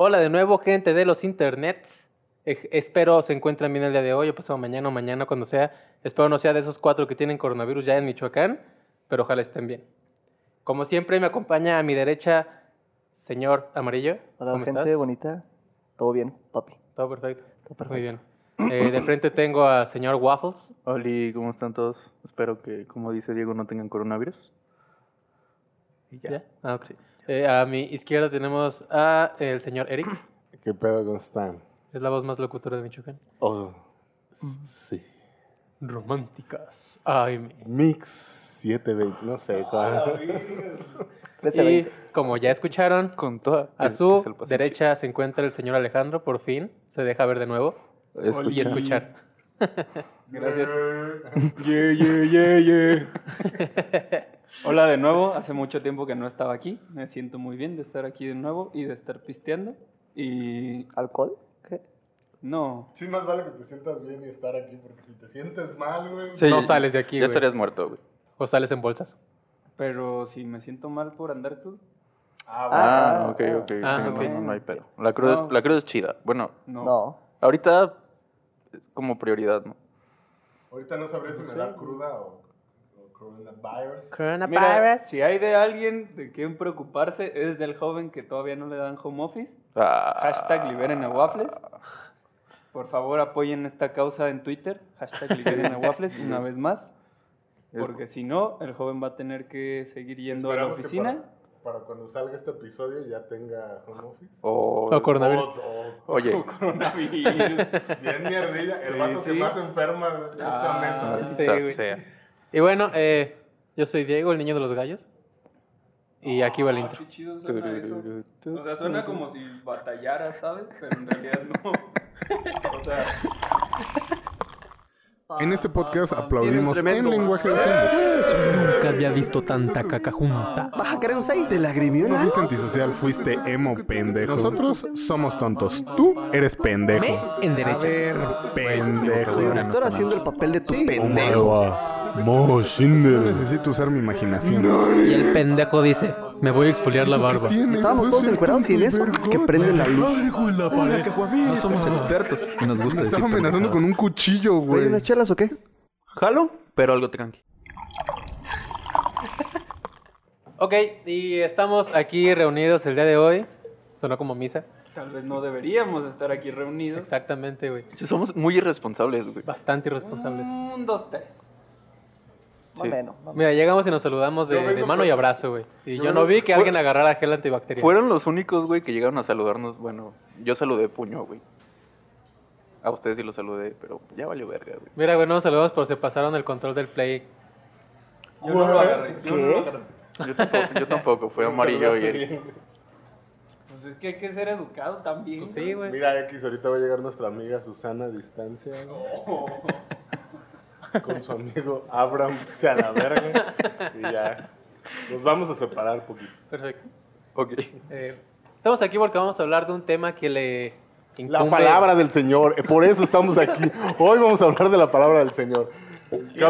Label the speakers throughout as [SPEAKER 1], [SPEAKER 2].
[SPEAKER 1] Hola de nuevo, gente de los internets. Eh, espero se encuentren bien el día de hoy, o pasado mañana o mañana, cuando sea. Espero no sea de esos cuatro que tienen coronavirus ya en Michoacán, pero ojalá estén bien. Como siempre, me acompaña a mi derecha, señor Amarillo.
[SPEAKER 2] Hola,
[SPEAKER 1] ¿Cómo
[SPEAKER 2] gente
[SPEAKER 1] estás?
[SPEAKER 2] bonita. Todo bien, papi.
[SPEAKER 1] Todo perfecto.
[SPEAKER 2] Todo perfecto.
[SPEAKER 1] Muy bien. Eh, de frente tengo a señor Waffles.
[SPEAKER 3] Oli, ¿cómo están todos? Espero que, como dice Diego, no tengan coronavirus. Y ya.
[SPEAKER 1] ¿Ya? Ah, ok. Eh, a mi izquierda tenemos a el señor Eric.
[SPEAKER 4] ¿Qué pedo cómo están?
[SPEAKER 1] Es la voz más locutora de Michoacán.
[SPEAKER 4] Oh, s- sí.
[SPEAKER 1] Románticas. Ay, mi.
[SPEAKER 4] Mix 720, no sé cuál.
[SPEAKER 2] 13,
[SPEAKER 1] Y
[SPEAKER 2] 20.
[SPEAKER 1] como ya escucharon,
[SPEAKER 3] Con toda.
[SPEAKER 1] a su derecha se encuentra el señor Alejandro, por fin. Se deja ver de nuevo y escuchar.
[SPEAKER 5] Gracias. Yeah, yeah, yeah, yeah. Hola de nuevo, hace mucho tiempo que no estaba aquí. Me siento muy bien de estar aquí de nuevo y de estar pisteando. Y
[SPEAKER 2] ¿Alcohol? ¿Qué?
[SPEAKER 5] no,
[SPEAKER 4] Sí, más vale que te sientas bien y estar aquí, porque si te sientes mal, güey.
[SPEAKER 3] Sí,
[SPEAKER 1] No sales de aquí,
[SPEAKER 3] Ya
[SPEAKER 1] güey.
[SPEAKER 3] estarías muerto, güey.
[SPEAKER 1] O sales en bolsas.
[SPEAKER 5] pero si me siento mal por andar crudo,
[SPEAKER 4] Ah,
[SPEAKER 3] Ah,
[SPEAKER 2] Ah,
[SPEAKER 3] ok, ok.
[SPEAKER 1] ah,
[SPEAKER 3] sí,
[SPEAKER 1] ok.
[SPEAKER 3] No, no hay pedo. La cruz,
[SPEAKER 5] No.
[SPEAKER 3] es, la cruz es chida. Bueno,
[SPEAKER 5] no.
[SPEAKER 2] No.
[SPEAKER 3] ahorita es como prioridad, ¿no?
[SPEAKER 4] Ahorita no sabré si me da cruda o, o coronavirus.
[SPEAKER 5] Mira, si hay de alguien de quien preocuparse, es del joven que todavía no le dan home office.
[SPEAKER 3] Ah,
[SPEAKER 5] Hashtag liberen a waffles. Por favor, apoyen esta causa en Twitter. Hashtag liberen a waffles una vez más.
[SPEAKER 3] Es-
[SPEAKER 5] Porque si no, el joven va a tener que seguir yendo a la
[SPEAKER 4] Esperamos
[SPEAKER 5] oficina.
[SPEAKER 4] Para, cuando salga este episodio ya tenga home office.
[SPEAKER 3] O-
[SPEAKER 1] O coronavirus.
[SPEAKER 4] O- o-
[SPEAKER 3] Oye,
[SPEAKER 5] O coronavirus.
[SPEAKER 4] bien mierdilla. El
[SPEAKER 5] Sí,
[SPEAKER 4] vato
[SPEAKER 5] sí.
[SPEAKER 4] que más enferma de esta
[SPEAKER 5] Ah,
[SPEAKER 4] mesa.
[SPEAKER 1] sí, güey. Y bueno, eh, yo soy Diego, el niño de los gallos. Y aquí va el
[SPEAKER 5] Ah,
[SPEAKER 1] intro.
[SPEAKER 5] qué chido suena eso. O sea, suena como si batallara, ¿sabes? Pero en realidad no. O sea,
[SPEAKER 4] En este podcast aplaudimos en lenguaje de señas.
[SPEAKER 1] Nunca había visto tanta caca junta.
[SPEAKER 2] ¿Vas a querer un 6? ¿Te la
[SPEAKER 4] No fuiste antisocial, fuiste emo pendejo. Nosotros somos tontos. Tú eres pendejo.
[SPEAKER 1] En
[SPEAKER 4] A
[SPEAKER 1] derecha.
[SPEAKER 4] ver, pendejo.
[SPEAKER 2] Soy un actor haciendo el papel de tu pendejo.
[SPEAKER 4] Mo Shinder. Necesito usar mi imaginación.
[SPEAKER 1] Y el pendejo dice, me voy a exfoliar la barba.
[SPEAKER 2] Estábamos todos encuerados y en eso que prenden la luz.
[SPEAKER 6] No somos expertos y nos gusta
[SPEAKER 4] Me
[SPEAKER 6] decir
[SPEAKER 4] estaba amenazando con un cuchillo,
[SPEAKER 2] ¿Hay
[SPEAKER 4] güey.
[SPEAKER 2] unas chelas o qué?
[SPEAKER 3] Jalo, pero algo tranqui.
[SPEAKER 1] Ok, y estamos aquí reunidos el día de hoy. Sonó como misa.
[SPEAKER 5] tal vez no deberíamos estar aquí reunidos.
[SPEAKER 1] Exactamente, güey.
[SPEAKER 3] Sí, somos muy irresponsables, güey.
[SPEAKER 1] Bastante irresponsables.
[SPEAKER 5] Un, dos, tres.
[SPEAKER 2] Más o menos. más o menos.
[SPEAKER 1] Mira, llegamos y nos saludamos de,
[SPEAKER 4] Yo vengo
[SPEAKER 1] de mano y
[SPEAKER 4] por-
[SPEAKER 1] abrazo, güey. Y yo,
[SPEAKER 4] yo
[SPEAKER 1] no
[SPEAKER 4] vengo-
[SPEAKER 1] vi que
[SPEAKER 3] fue-
[SPEAKER 1] alguien agarrara gel antibacterial.
[SPEAKER 3] Fueron los únicos, güey, que llegaron a saludarnos. Bueno, yo saludé puño, güey. A ustedes sí los saludé, pero ya valió verga, güey.
[SPEAKER 1] Mira, güey, no nos saludamos, pero se pasaron el control del play.
[SPEAKER 5] Yo no lo agarré. Yo no
[SPEAKER 2] ¿Qué?
[SPEAKER 5] lo agarré.
[SPEAKER 3] Yo tampoco, yo tampoco fue amarillo y
[SPEAKER 4] saludaste
[SPEAKER 3] Eric.
[SPEAKER 4] bien, güey.
[SPEAKER 5] Pues es que hay que ser educado también.
[SPEAKER 1] Pues sí, güey.
[SPEAKER 4] Mira, X, ahorita va a llegar nuestra amiga Susana a distancia. güey. Con su amigo Abraham se a la verga. Y ya. Nos vamos a separar poquito.
[SPEAKER 1] Perfecto.
[SPEAKER 3] Ok.
[SPEAKER 1] Eh, estamos aquí porque vamos a hablar de un tema que le
[SPEAKER 4] La
[SPEAKER 1] incumbe-
[SPEAKER 4] palabra del Señor. eh, Por eso estamos aquí. Hoy vamos a hablar de la palabra del Señor.
[SPEAKER 5] Que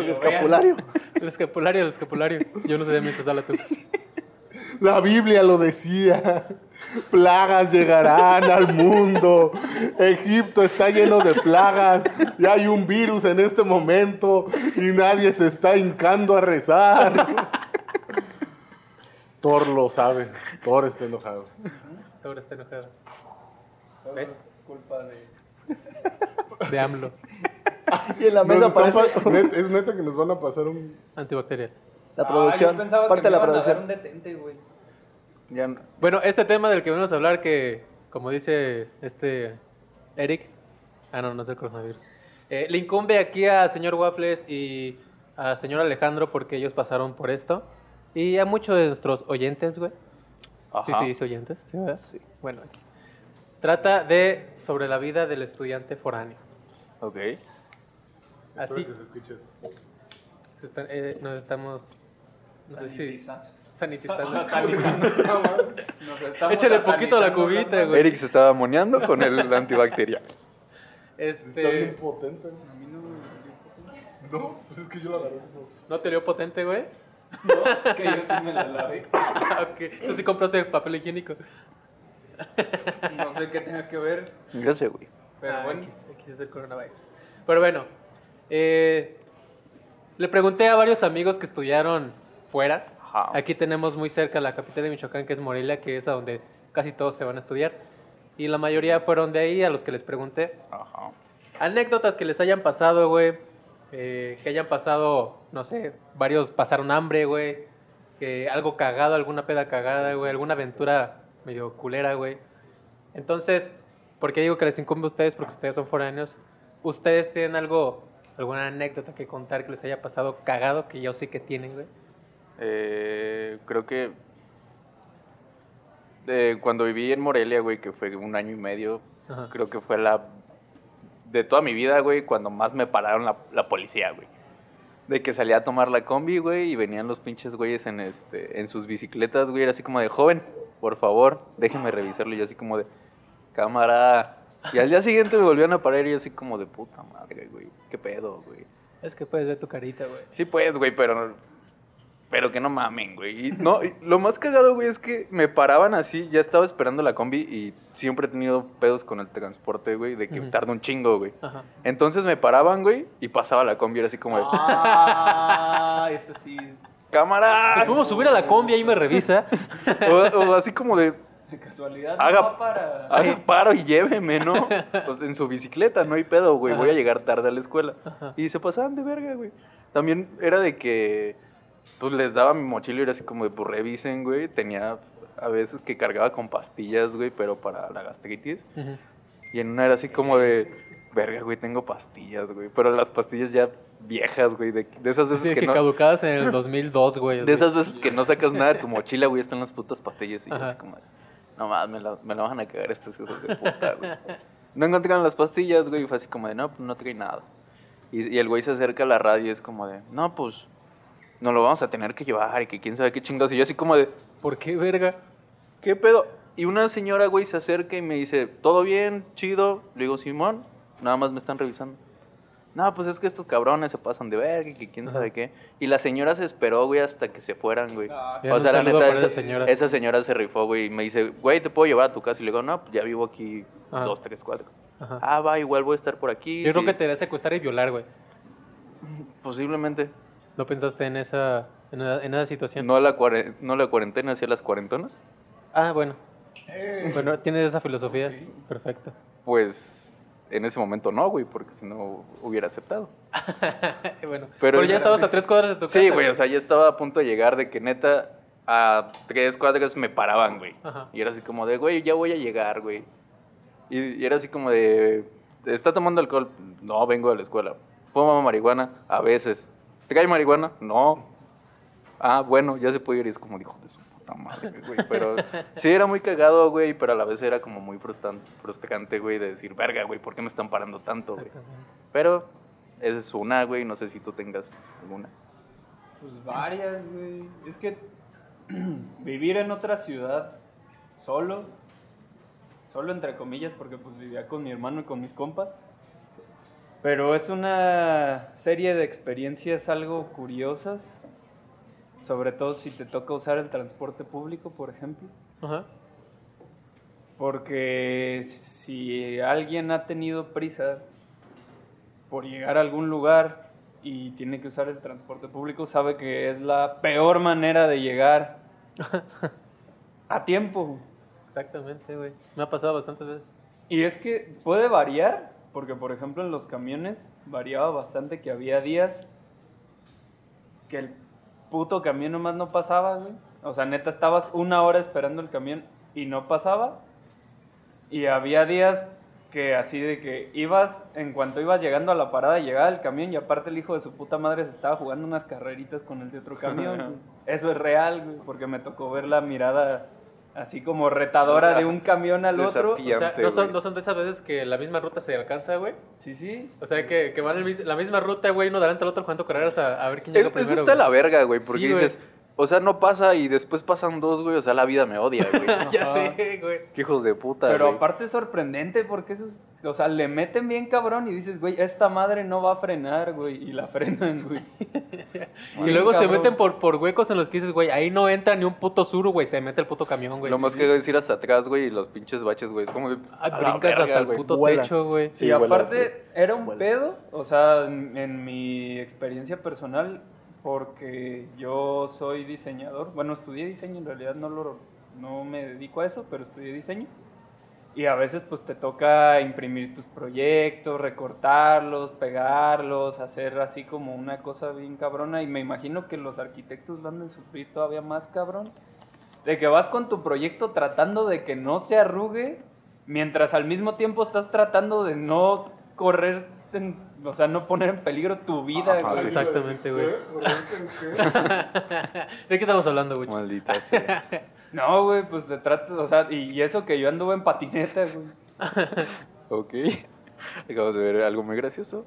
[SPEAKER 5] lo
[SPEAKER 2] escapulario.
[SPEAKER 1] El escapulario, el escapulario. Yo no sé de mí, dala tú.
[SPEAKER 4] La Biblia lo decía. Plagas llegarán al mundo. Egipto está lleno de plagas. Y hay un virus en este momento. Y nadie se está hincando a rezar. Thor lo sabe. Thor está enojado.
[SPEAKER 1] Ahora está enojado. ¿Ves?
[SPEAKER 5] Es culpa de...
[SPEAKER 1] De AMLO.
[SPEAKER 2] Y en la mesa
[SPEAKER 4] net- es neta que nos van a pasar un.
[SPEAKER 1] Antibacterial.
[SPEAKER 2] la
[SPEAKER 5] Ah,
[SPEAKER 2] producción.
[SPEAKER 5] yo pensaba
[SPEAKER 2] Parte
[SPEAKER 5] que
[SPEAKER 2] de la
[SPEAKER 5] me iban a dar
[SPEAKER 2] producción.
[SPEAKER 5] un detente, güey.
[SPEAKER 3] Ya,
[SPEAKER 1] Bueno, este tema del que venimos a hablar, que como dice este Eric, ah, no, no es el coronavirus, Eh, le incumbe aquí a señor Waffles y a señor Alejandro porque ellos pasaron por esto. Y a muchos de nuestros oyentes, güey. Sí,
[SPEAKER 3] Ajá.
[SPEAKER 1] sí, dice oyentes, ¿sí, verdad? Sí. Bueno, aquí. Trata de sobre la vida del estudiante foráneo.
[SPEAKER 3] Ok.
[SPEAKER 1] Así
[SPEAKER 4] Espero que se escuche
[SPEAKER 1] se está- eh, nos estamos... Sé.
[SPEAKER 5] Sanitiza-
[SPEAKER 1] Échale poquito a la cubita, güey.
[SPEAKER 3] Eric se estaba moneando con el antibacterial.
[SPEAKER 4] Está bien
[SPEAKER 1] Este...
[SPEAKER 4] potente.
[SPEAKER 5] A mí no me-
[SPEAKER 4] No, pues es que yo la agarré.
[SPEAKER 1] ¿No te dio potente, güey?
[SPEAKER 5] No, que yo sí me la lavé.
[SPEAKER 1] ok. Tú sí compraste papel higiénico.
[SPEAKER 5] No sé qué tenga que ver,
[SPEAKER 3] Gracias, güey.
[SPEAKER 5] pero
[SPEAKER 1] Ah,
[SPEAKER 5] bueno.
[SPEAKER 1] X, X es el coronavirus. Pero bueno, eh, le pregunté a varios amigos que estudiaron fuera.
[SPEAKER 3] Ajá.
[SPEAKER 1] Aquí tenemos muy cerca la capital de Michoacán, que es Morelia, que es a donde casi todos se van a estudiar. Y la mayoría fueron de ahí, a los que les pregunté.
[SPEAKER 3] Ajá.
[SPEAKER 1] Anécdotas que les hayan pasado, güey. eh, que hayan pasado, no sé, varios pasaron hambre, güey. Que algo cagado, alguna peda cagada, güey. Alguna aventura medio culera, güey. Entonces, ¿por qué digo que les incumbe a ustedes? Porque ustedes son foráneos. ¿Ustedes tienen algo, alguna anécdota que contar que les haya pasado cagado? Que yo sé que tienen, güey.
[SPEAKER 3] Eh, creo que eh, cuando viví en Morelia, güey, que fue un año y medio,
[SPEAKER 1] Ajá.
[SPEAKER 3] creo que fue la de toda mi vida, güey, cuando más me pararon la, la policía, güey. De que salía a tomar la combi, güey, y venían los pinches güeyes en este en sus bicicletas, güey, era así como de, "Joven, por favor, déjeme revisarlo." Y yo así como de, "Cámara." Y al día siguiente me volvían a parar y yo así como de, "Puta madre, güey. ¿Qué pedo, güey?"
[SPEAKER 1] Es que puedes ver tu carita, güey.
[SPEAKER 3] Sí, pues, güey, pero. Pero que no mamen, güey. Y no, y lo más cagado, güey, es que me paraban así. Ya estaba esperando la combi y siempre he tenido pedos con el transporte, güey, de que
[SPEAKER 1] Ujú.
[SPEAKER 3] tarda un chingo, güey.
[SPEAKER 1] Ajá.
[SPEAKER 3] Entonces me paraban, güey, y pasaba la combi, era así como de.
[SPEAKER 5] Ah, esto sí.
[SPEAKER 3] ¡Cámara!
[SPEAKER 1] Podemos subir a la combi ahí me revisa.
[SPEAKER 3] O, o así como de.
[SPEAKER 5] De casualidad,
[SPEAKER 3] Haga-
[SPEAKER 5] no va para.
[SPEAKER 3] Haga paro y lléveme, ¿no? Pues en su bicicleta, no hay pedo, güey. Voy a llegar tarde a la escuela.
[SPEAKER 1] Ajá.
[SPEAKER 3] Y se pasaban de verga, güey. También era de que, pues les daba mi mochila y era así como de, pues revisen, güey. Tenía a veces que cargaba con pastillas, güey, pero para la gastritis.
[SPEAKER 1] Ujú.
[SPEAKER 3] Y en una era así como de, verga, güey, tengo pastillas, güey. Pero las pastillas ya viejas, güey. De, de esas veces
[SPEAKER 1] Sí,
[SPEAKER 3] que,
[SPEAKER 1] que
[SPEAKER 3] no...
[SPEAKER 1] caducadas en el 2002, güey.
[SPEAKER 3] De esas veces que no sacas nada de tu mochila, güey, están las putas pastillas. Y yo
[SPEAKER 1] Ajá.
[SPEAKER 3] así como, no más, me la, me la van a cagar estos hijos de puta, güey. No encontraron las pastillas, güey, y fue así como de, no, pues no trae nada. Y, y el güey se acerca a la radio y es como de, no, pues, nos lo vamos a tener que llevar y que quién sabe qué chingados. Y yo así como de,
[SPEAKER 1] ¿Por qué, verga?
[SPEAKER 3] ¿qué pedo? Y una señora, güey, se acerca y me dice, ¿todo bien? ¿Chido? Le digo, Simón, nada más me están revisando. No, pues es que estos cabrones se pasan de verga y que quién sabe qué. Y la señora se esperó, güey, hasta que se fueran, güey.
[SPEAKER 5] Ah,
[SPEAKER 1] Bien, un saludo para esa señora.
[SPEAKER 3] esa señora se rifó, güey, y me dice, güey, ¿te puedo llevar a tu casa? Y le digo, no, pues ya vivo aquí
[SPEAKER 1] Ajá.
[SPEAKER 3] dos, tres, cuatro.
[SPEAKER 1] Ajá.
[SPEAKER 3] Ah, va, igual voy a estar por aquí.
[SPEAKER 1] Yo creo
[SPEAKER 3] sí,
[SPEAKER 1] que te debe secuestrar y violar, güey.
[SPEAKER 3] Posiblemente.
[SPEAKER 1] ¿No pensaste en esa, en esa, en esa situación?
[SPEAKER 3] No la, cuare- no la cuarentena, hacia las cuarentonas.
[SPEAKER 1] Ah, bueno. Bueno, tienes esa filosofía. Perfecto.
[SPEAKER 3] Pues en ese momento no, güey, porque si no hubiera aceptado.
[SPEAKER 1] bueno,
[SPEAKER 3] Pero
[SPEAKER 1] pero, ya estabas a tres cuadras de tu casa.
[SPEAKER 3] Sí, güey, o sea, ya estaba a punto de llegar de que neta a tres cuadras me paraban, güey.
[SPEAKER 1] Ajá.
[SPEAKER 3] Y era así como de, güey, ya voy a llegar, güey. Y, y era así como de, ¿está tomando alcohol? No, vengo de la escuela. ¿Fuma marihuana? A veces. ¿Trae marihuana? No. Ah, bueno, ya se puede ir. Y es como, hijo de su puta madre, güey. Pero sí, era muy cagado, güey, pero a la vez era como muy frustran- frustrante, güey, de decir, verga, güey, ¿por qué me están parando tanto, güey?
[SPEAKER 1] Exactamente.
[SPEAKER 3] Pero esa es una, güey, no sé si tú tengas alguna.
[SPEAKER 5] Pues varias, güey. Es que vivir en otra ciudad solo, solo entre comillas, porque pues vivía con mi hermano y con mis compas. Pero es una serie de experiencias algo curiosas, sobre todo si te toca usar el transporte público, por ejemplo.
[SPEAKER 1] Ajá.
[SPEAKER 5] Porque si alguien ha tenido prisa por llegar a algún lugar y tiene que usar el transporte público, sabe que es la peor manera de llegar a tiempo.
[SPEAKER 1] Exactamente, güey. Me ha pasado bastantes veces.
[SPEAKER 5] Y es que puede variar, porque por ejemplo en los camiones variaba bastante que había días que el puto camión nomás no pasaba, güey. O sea, neta, estabas una hora esperando el camión y no pasaba. Y había días que así de que ibas, en cuanto ibas llegando a la parada, llegaba el camión y aparte el hijo de su puta madre se estaba jugando unas carreritas con el de otro camión. Eso es real, güey, porque me tocó ver la mirada así como retadora de un camión al otro.
[SPEAKER 1] O sea, no son, no son de esas veces que la misma ruta se alcanza, güey.
[SPEAKER 5] Sí, sí.
[SPEAKER 1] O sea, que, que van el la misma ruta, güey, uno delante al otro jugando carreras a, a ver quién llega
[SPEAKER 3] Es-
[SPEAKER 1] primero.
[SPEAKER 3] eso está
[SPEAKER 1] güey.
[SPEAKER 3] la verga, güey, porque
[SPEAKER 1] Sí, güey.
[SPEAKER 3] O sea, no pasa y después pasan dos, güey. O sea, la vida me odia, güey.
[SPEAKER 1] Ya sé, güey.
[SPEAKER 3] Qué hijos de puta,
[SPEAKER 5] Pero
[SPEAKER 3] güey.
[SPEAKER 5] aparte es sorprendente porque esos, o sea, le meten bien cabrón y dices, güey, esta madre no va a frenar, güey, y la frenan, güey.
[SPEAKER 1] Y luego se meten por, por huecos en los que dices, güey, ahí no entra ni un puto sur, güey, se mete el puto camión, güey.
[SPEAKER 3] Lo
[SPEAKER 1] Sí,
[SPEAKER 3] más
[SPEAKER 1] sí.
[SPEAKER 3] que es ir hasta atrás, güey, y los pinches baches, güey. Es como de.
[SPEAKER 1] Ay,
[SPEAKER 3] a la
[SPEAKER 1] brincas
[SPEAKER 3] verga,
[SPEAKER 1] hasta el puto
[SPEAKER 2] Vuelas.
[SPEAKER 1] techo, güey.
[SPEAKER 3] Sí,
[SPEAKER 5] y
[SPEAKER 3] vuelas,
[SPEAKER 5] aparte era un
[SPEAKER 2] Vuelas.
[SPEAKER 5] pedo, o sea, en, en mi experiencia personal, porque yo soy diseñador, bueno, estudié diseño, en realidad no, lo, no me dedico a eso, pero estudié diseño. Y a veces pues te toca imprimir tus proyectos, recortarlos, pegarlos, hacer así como una cosa bien cabrona. Y me imagino que los arquitectos van a sufrir todavía más cabrón. De que vas con tu proyecto tratando de que no se arrugue, mientras al mismo tiempo estás tratando de no correr, en- o sea, no poner en peligro tu vida.
[SPEAKER 3] Ajá,
[SPEAKER 5] güey.
[SPEAKER 1] Exactamente, güey. ¿De qué estamos hablando, güey?
[SPEAKER 3] Maldita sea.
[SPEAKER 5] No, güey, pues te tratas, o sea, y, y eso que yo anduve en patineta, güey.
[SPEAKER 3] ok. Acabamos de ver algo muy gracioso.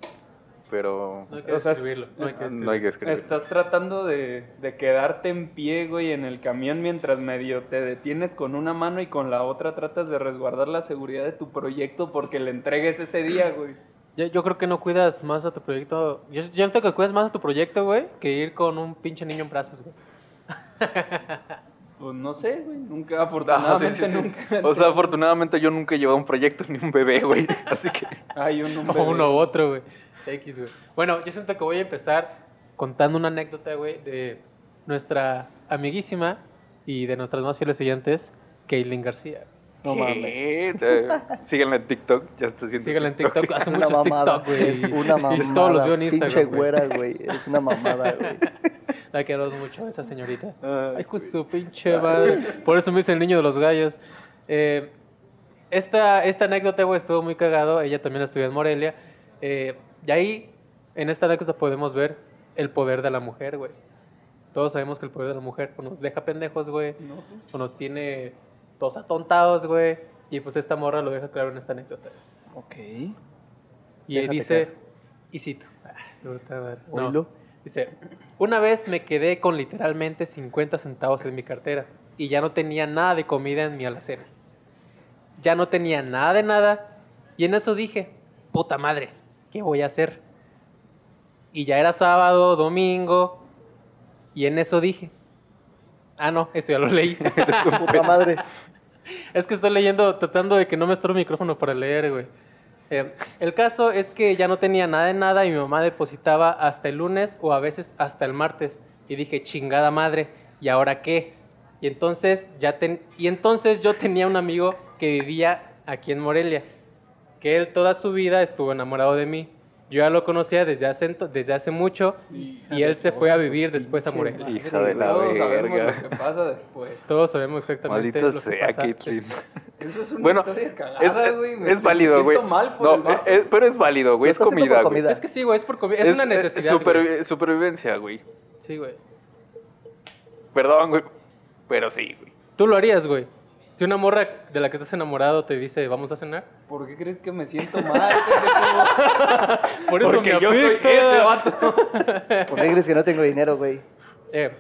[SPEAKER 3] Pero.
[SPEAKER 1] No hay que
[SPEAKER 5] O sea,
[SPEAKER 1] escribirlo. No hay que escribirlo.
[SPEAKER 3] No hay que escribir.
[SPEAKER 5] Estás tratando de, de quedarte en pie, güey, en el camión mientras medio te detienes con una mano y con la otra tratas de resguardar la seguridad de tu proyecto porque le entregues ese día, güey.
[SPEAKER 1] Yo, yo creo que no cuidas más a tu proyecto. Yo siento que cuidas más a tu proyecto, güey, que ir con un pinche niño en brazos, güey.
[SPEAKER 5] Pues no sé, güey. Nunca,
[SPEAKER 3] Ajá,
[SPEAKER 5] afortunadamente,
[SPEAKER 3] sí, sí, sí.
[SPEAKER 5] nunca.
[SPEAKER 3] O sea, afortunadamente yo nunca he llevado un proyecto ni un bebé, güey. Así que.
[SPEAKER 5] hay un
[SPEAKER 1] O
[SPEAKER 5] hombre.
[SPEAKER 1] uno u otro, güey. X, güey. Bueno, yo siento que voy a empezar contando una anécdota, güey, de nuestra amiguísima y de nuestras más fieles oyentes, Kaylin García.
[SPEAKER 2] No mames.
[SPEAKER 3] Eh, Síganla en TikTok. Ya está haciendo.
[SPEAKER 1] Síganla en TikTok, hace
[SPEAKER 2] Una
[SPEAKER 1] muchos
[SPEAKER 2] mamada.
[SPEAKER 1] TikTok, güey.
[SPEAKER 2] Es una mamada.
[SPEAKER 1] Y todos los veo en
[SPEAKER 2] Pinche
[SPEAKER 1] Instagram, güey.
[SPEAKER 2] güera, güey. Es una mamada, güey.
[SPEAKER 1] La queremos mucho, esa señorita.
[SPEAKER 3] Ay,
[SPEAKER 1] Ay, justo, pinche madre. Por eso me dice el niño de los gallos. Eh, esta, esta anécdota, güey, estuvo muy cagado. Ella también estudió en Morelia. Eh, y ahí, en esta anécdota, podemos ver el poder de la mujer, güey. Todos sabemos que el poder de la mujer o nos deja pendejos, güey.
[SPEAKER 5] No.
[SPEAKER 1] O nos tiene todos atontados, güey. Y pues esta morra lo deja claro en esta anécdota.
[SPEAKER 2] Ok.
[SPEAKER 1] Y
[SPEAKER 2] Déjate
[SPEAKER 1] dice, y cito. Ah. No. Dice, una vez me quedé con literalmente 50 centavos en mi cartera y ya no tenía nada de comida en mi alacena. Ya no tenía nada de nada y en eso dije, puta madre, ¿qué voy a hacer? Y ya era sábado, domingo y en eso dije, ah no, eso ya lo leí.
[SPEAKER 2] Su puta madre.
[SPEAKER 1] Es que estoy leyendo, tratando de que no me estorbe el micrófono para leer, güey. Eh, el caso es que ya no tenía nada de nada y mi mamá depositaba hasta el lunes o a veces hasta el martes. Y dije, chingada madre, ¿y ahora qué? Y entonces, ya ten- y entonces yo tenía un amigo que vivía aquí en Morelia, que él toda su vida estuvo enamorado de mí. Yo ya lo conocía desde hace, desde hace mucho y él se fue a vivir después a Morelia.
[SPEAKER 3] Hija de la
[SPEAKER 5] Todos sabemos
[SPEAKER 3] verga.
[SPEAKER 5] lo que pasa después.
[SPEAKER 1] Todos sabemos exactamente
[SPEAKER 3] Maldita
[SPEAKER 1] lo que
[SPEAKER 3] sea,
[SPEAKER 1] pasa después.
[SPEAKER 5] Eso es una
[SPEAKER 3] Bueno,
[SPEAKER 5] historia
[SPEAKER 3] es,
[SPEAKER 5] cagada, güey. Me-
[SPEAKER 3] es
[SPEAKER 5] me
[SPEAKER 3] válido, güey.
[SPEAKER 5] siento mal por
[SPEAKER 3] No,
[SPEAKER 5] el
[SPEAKER 3] eh, pero es válido, güey. Es comida, güey.
[SPEAKER 2] comida.
[SPEAKER 1] Es que sí, güey, es, por comi- es, una necesidad.
[SPEAKER 3] supervi-
[SPEAKER 1] güey.
[SPEAKER 3] supervivencia, güey.
[SPEAKER 1] Sí, güey.
[SPEAKER 3] Perdón, güey. Pero sí, güey.
[SPEAKER 1] Tú lo harías, güey. Si una morra de la que estás enamorado te dice, vamos a cenar.
[SPEAKER 5] ¿Por qué crees que me siento mal?
[SPEAKER 1] Por
[SPEAKER 5] Porque yo soy ese vato.
[SPEAKER 2] ¿Por qué crees que no tengo dinero, güey?
[SPEAKER 1] Eh,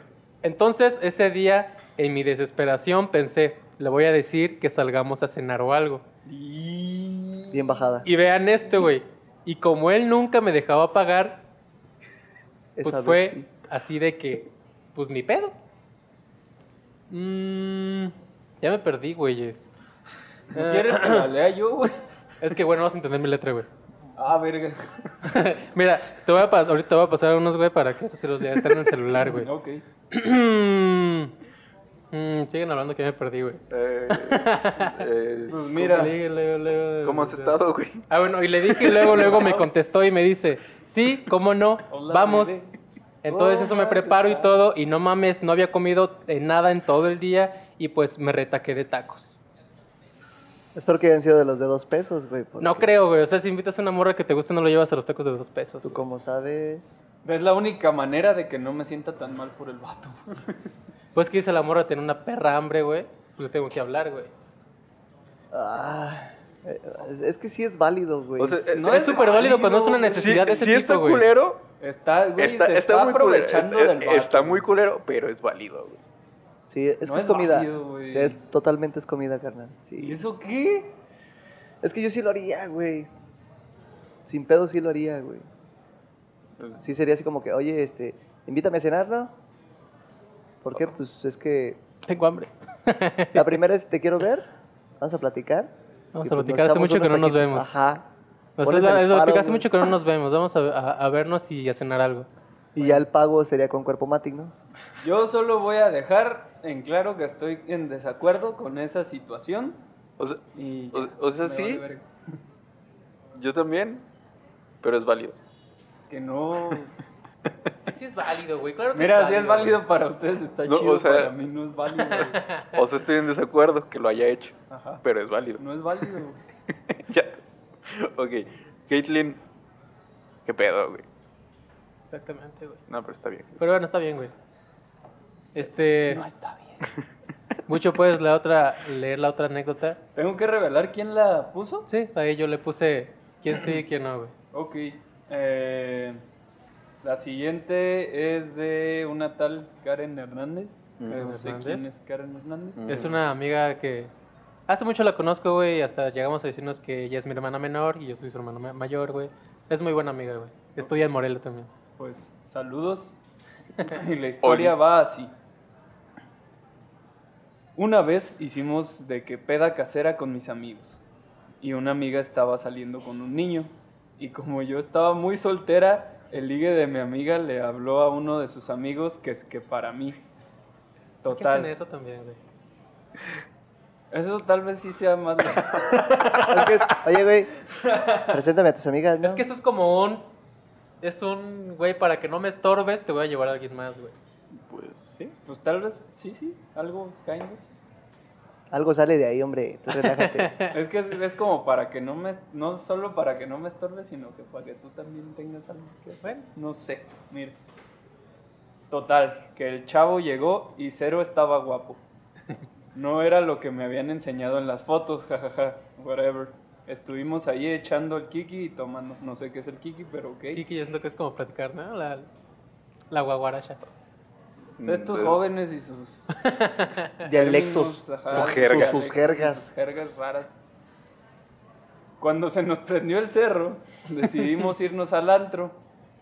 [SPEAKER 1] entonces, ese día, en mi desesperación, pensé, le voy a decir que salgamos a cenar o algo.
[SPEAKER 2] Bien bajada.
[SPEAKER 1] Y vean esto, güey. Y como él nunca me dejaba pagar, pues fue
[SPEAKER 2] vez sí.
[SPEAKER 1] así de que, pues ni pedo. Mm, ya me perdí, güeyes.
[SPEAKER 5] ¿No quieres que la lea yo, güey?
[SPEAKER 1] Es que, bueno, vas a entender mi letra, güey.
[SPEAKER 5] Ah, verga.
[SPEAKER 1] Mira, te voy a pasar, ahorita te voy a pasar unos, güey, para que esos se los. Están en el celular, güey.
[SPEAKER 5] Ok.
[SPEAKER 1] Mm, siguen hablando que ya me perdí, güey.
[SPEAKER 3] Eh, eh,
[SPEAKER 5] Pues mira.
[SPEAKER 3] ¿Cómo has estado, güey?
[SPEAKER 1] Ah, bueno, y le dije y luego, luego me contestó y me dice, sí, cómo no,
[SPEAKER 5] Hola,
[SPEAKER 1] vamos.
[SPEAKER 5] bebé.
[SPEAKER 1] Entonces
[SPEAKER 5] Oh,
[SPEAKER 1] eso me preparo y todo y no mames, no había comido eh, nada en todo el día y pues me retaqué de tacos.
[SPEAKER 2] Espero que hayan sido de los de dos pesos, güey. porque
[SPEAKER 1] No creo, güey. O sea, si invitas a una morra que te gusta, no lo llevas a los tacos de dos pesos.
[SPEAKER 2] Tú como sabes...
[SPEAKER 5] Es la única manera de que no me sienta tan mal por el vato.
[SPEAKER 1] Pues que dice la morra, tiene una perra hambre, güey. Pues le tengo que hablar, güey.
[SPEAKER 2] Ah, eh, es- es que sí es válido, güey.
[SPEAKER 3] O sea,
[SPEAKER 5] No
[SPEAKER 1] es súper válido cuando es una necesidad de ese
[SPEAKER 3] sí
[SPEAKER 1] tipo,
[SPEAKER 3] está
[SPEAKER 1] güey.
[SPEAKER 3] culero,
[SPEAKER 5] Está, güey,
[SPEAKER 3] Está,
[SPEAKER 5] se
[SPEAKER 3] está
[SPEAKER 5] está,
[SPEAKER 3] muy culero,
[SPEAKER 5] aprovechando
[SPEAKER 3] está,
[SPEAKER 5] del vato.
[SPEAKER 3] está muy culero, pero es válido, güey.
[SPEAKER 2] Sí, es
[SPEAKER 5] No
[SPEAKER 2] que es,
[SPEAKER 5] es
[SPEAKER 2] comida.
[SPEAKER 5] válido, güey.
[SPEAKER 2] Sí, es, totalmente es comida, carnal.
[SPEAKER 5] ¿Y
[SPEAKER 2] Sí.
[SPEAKER 5] eso qué?
[SPEAKER 2] Es que yo sí lo haría, güey. Sin pedo sí lo haría, güey. Sí sería así como que, oye, este, invítame a cenar, ¿no? ¿Por qué? Pues es que
[SPEAKER 1] Tengo hambre.
[SPEAKER 2] la primera es te quiero ver, vamos a platicar.
[SPEAKER 1] Vamos
[SPEAKER 2] y
[SPEAKER 1] a
[SPEAKER 2] pues
[SPEAKER 1] platicar, hace mucho que no nos
[SPEAKER 2] taquitos.
[SPEAKER 1] vemos.
[SPEAKER 2] Ajá.
[SPEAKER 1] O sea,
[SPEAKER 2] Pones
[SPEAKER 1] es,
[SPEAKER 2] el
[SPEAKER 1] es lo
[SPEAKER 2] paro,
[SPEAKER 1] que hace
[SPEAKER 2] güey.
[SPEAKER 1] mucho que no nos vemos. Vamos a, a- a vernos y a cenar algo.
[SPEAKER 2] Y ya el pago sería con cuerpo matic, ¿no?
[SPEAKER 5] Yo solo voy a dejar en claro que estoy en desacuerdo con esa situación.
[SPEAKER 3] O sea,
[SPEAKER 5] Y
[SPEAKER 3] o- sea sí,
[SPEAKER 5] vale
[SPEAKER 3] yo también, pero es válido.
[SPEAKER 5] Que no.
[SPEAKER 1] Sí es válido, güey. Claro
[SPEAKER 5] Mira, si es válido para ustedes, está
[SPEAKER 3] No,
[SPEAKER 5] chido.
[SPEAKER 3] o sea-
[SPEAKER 5] para mí no es válido. güey.
[SPEAKER 3] O sea, estoy en desacuerdo que lo haya hecho,
[SPEAKER 5] Ajá.
[SPEAKER 3] pero es válido.
[SPEAKER 5] No es válido. güey.
[SPEAKER 3] ya. Ok. Caitlyn, ¿qué pedo, güey?
[SPEAKER 1] Exactamente, güey.
[SPEAKER 3] No, pero está bien.
[SPEAKER 1] Pero bueno, está bien, güey. Este.
[SPEAKER 5] No está bien.
[SPEAKER 1] Mucho puedes la otra, leer la otra anécdota.
[SPEAKER 5] ¿Tengo que revelar quién la puso?
[SPEAKER 1] Sí, ahí yo le puse quién sí y quién no, güey.
[SPEAKER 5] Ok. eh, la siguiente es de una tal Karen Hernández. Eh, no sé
[SPEAKER 1] Hernández.
[SPEAKER 5] quién es Karen Hernández.
[SPEAKER 1] Es una amiga que hace mucho la conozco, güey, y hasta llegamos a decirnos que ella es mi hermana menor y yo soy su hermano ma- mayor, güey. Es muy buena amiga, güey. Estudia en Morelia también.
[SPEAKER 5] Pues saludos. y la historia va así. Una vez hicimos de que peda casera con mis amigos. Y una amiga estaba saliendo con un niño. Y como yo estaba muy soltera, el ligue de mi amiga le habló a uno de sus amigos que es que para mí.
[SPEAKER 1] ¿Por qué
[SPEAKER 5] Total.
[SPEAKER 1] hacen eso también, güey?
[SPEAKER 5] Eso tal vez sí sea más...
[SPEAKER 2] Es que es, oye, güey, preséntame a tus amigas, ¿no?
[SPEAKER 1] Es que eso es como un... Es un, güey, para que no me estorbes, te voy a llevar a alguien más, güey.
[SPEAKER 5] Pues sí, pues tal vez sí, sí, algo kind of.
[SPEAKER 2] Algo sale de ahí, hombre. Tú relájate.
[SPEAKER 5] Es que es, es como para que no me, no solo para que no me estorbe, sino que para que tú también tengas algo que
[SPEAKER 1] Bueno.
[SPEAKER 5] No sé, mira. Total, que el chavo llegó y cero estaba guapo. No era lo que me habían enseñado en las fotos, jajaja, whatever. Estuvimos ahí echando el kiki y tomando, no sé qué es el kiki, pero ok.
[SPEAKER 1] Kiki, yo siento que es como platicar, ¿no? La, la guaguaracha.
[SPEAKER 5] Estos
[SPEAKER 3] Mm,
[SPEAKER 5] jóvenes y sus
[SPEAKER 2] Dialectos.
[SPEAKER 5] términos, ajá,
[SPEAKER 3] Su jerga.
[SPEAKER 2] Sus- sus jergas.
[SPEAKER 5] sus jergas raras. Cuando se nos prendió el cerro, decidimos irnos al antro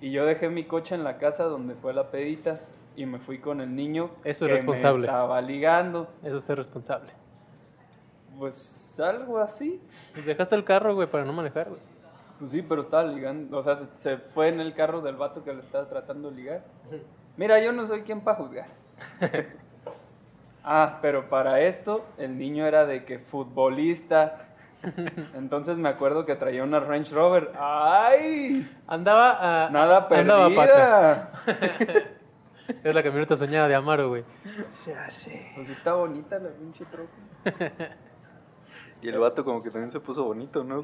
[SPEAKER 5] y yo dejé mi coche en la casa donde fue la pedita y me fui con el niño
[SPEAKER 1] Eso es
[SPEAKER 5] que
[SPEAKER 1] responsable.
[SPEAKER 5] me estaba ligando.
[SPEAKER 1] Eso es ser responsable.
[SPEAKER 5] Pues algo así.
[SPEAKER 1] Pues dejaste el carro, güey, para no manejar, güey.
[SPEAKER 5] Pues sí, pero estaba ligando. O sea, se, se fue en el carro del vato que lo estaba tratando de ligar. Mira, yo no soy quien para juzgar. ah, pero para esto, el niño era de que futbolista. Entonces me acuerdo que traía una Range Rover. ¡Ay!
[SPEAKER 1] Andaba a...
[SPEAKER 5] Nada
[SPEAKER 1] andaba a pata.
[SPEAKER 5] perdida.
[SPEAKER 1] Es la camioneta soñada de Amaro, güey.
[SPEAKER 5] Pues sí está bonita la pinche troca.
[SPEAKER 3] Y el vato como que también se puso bonito, ¿no?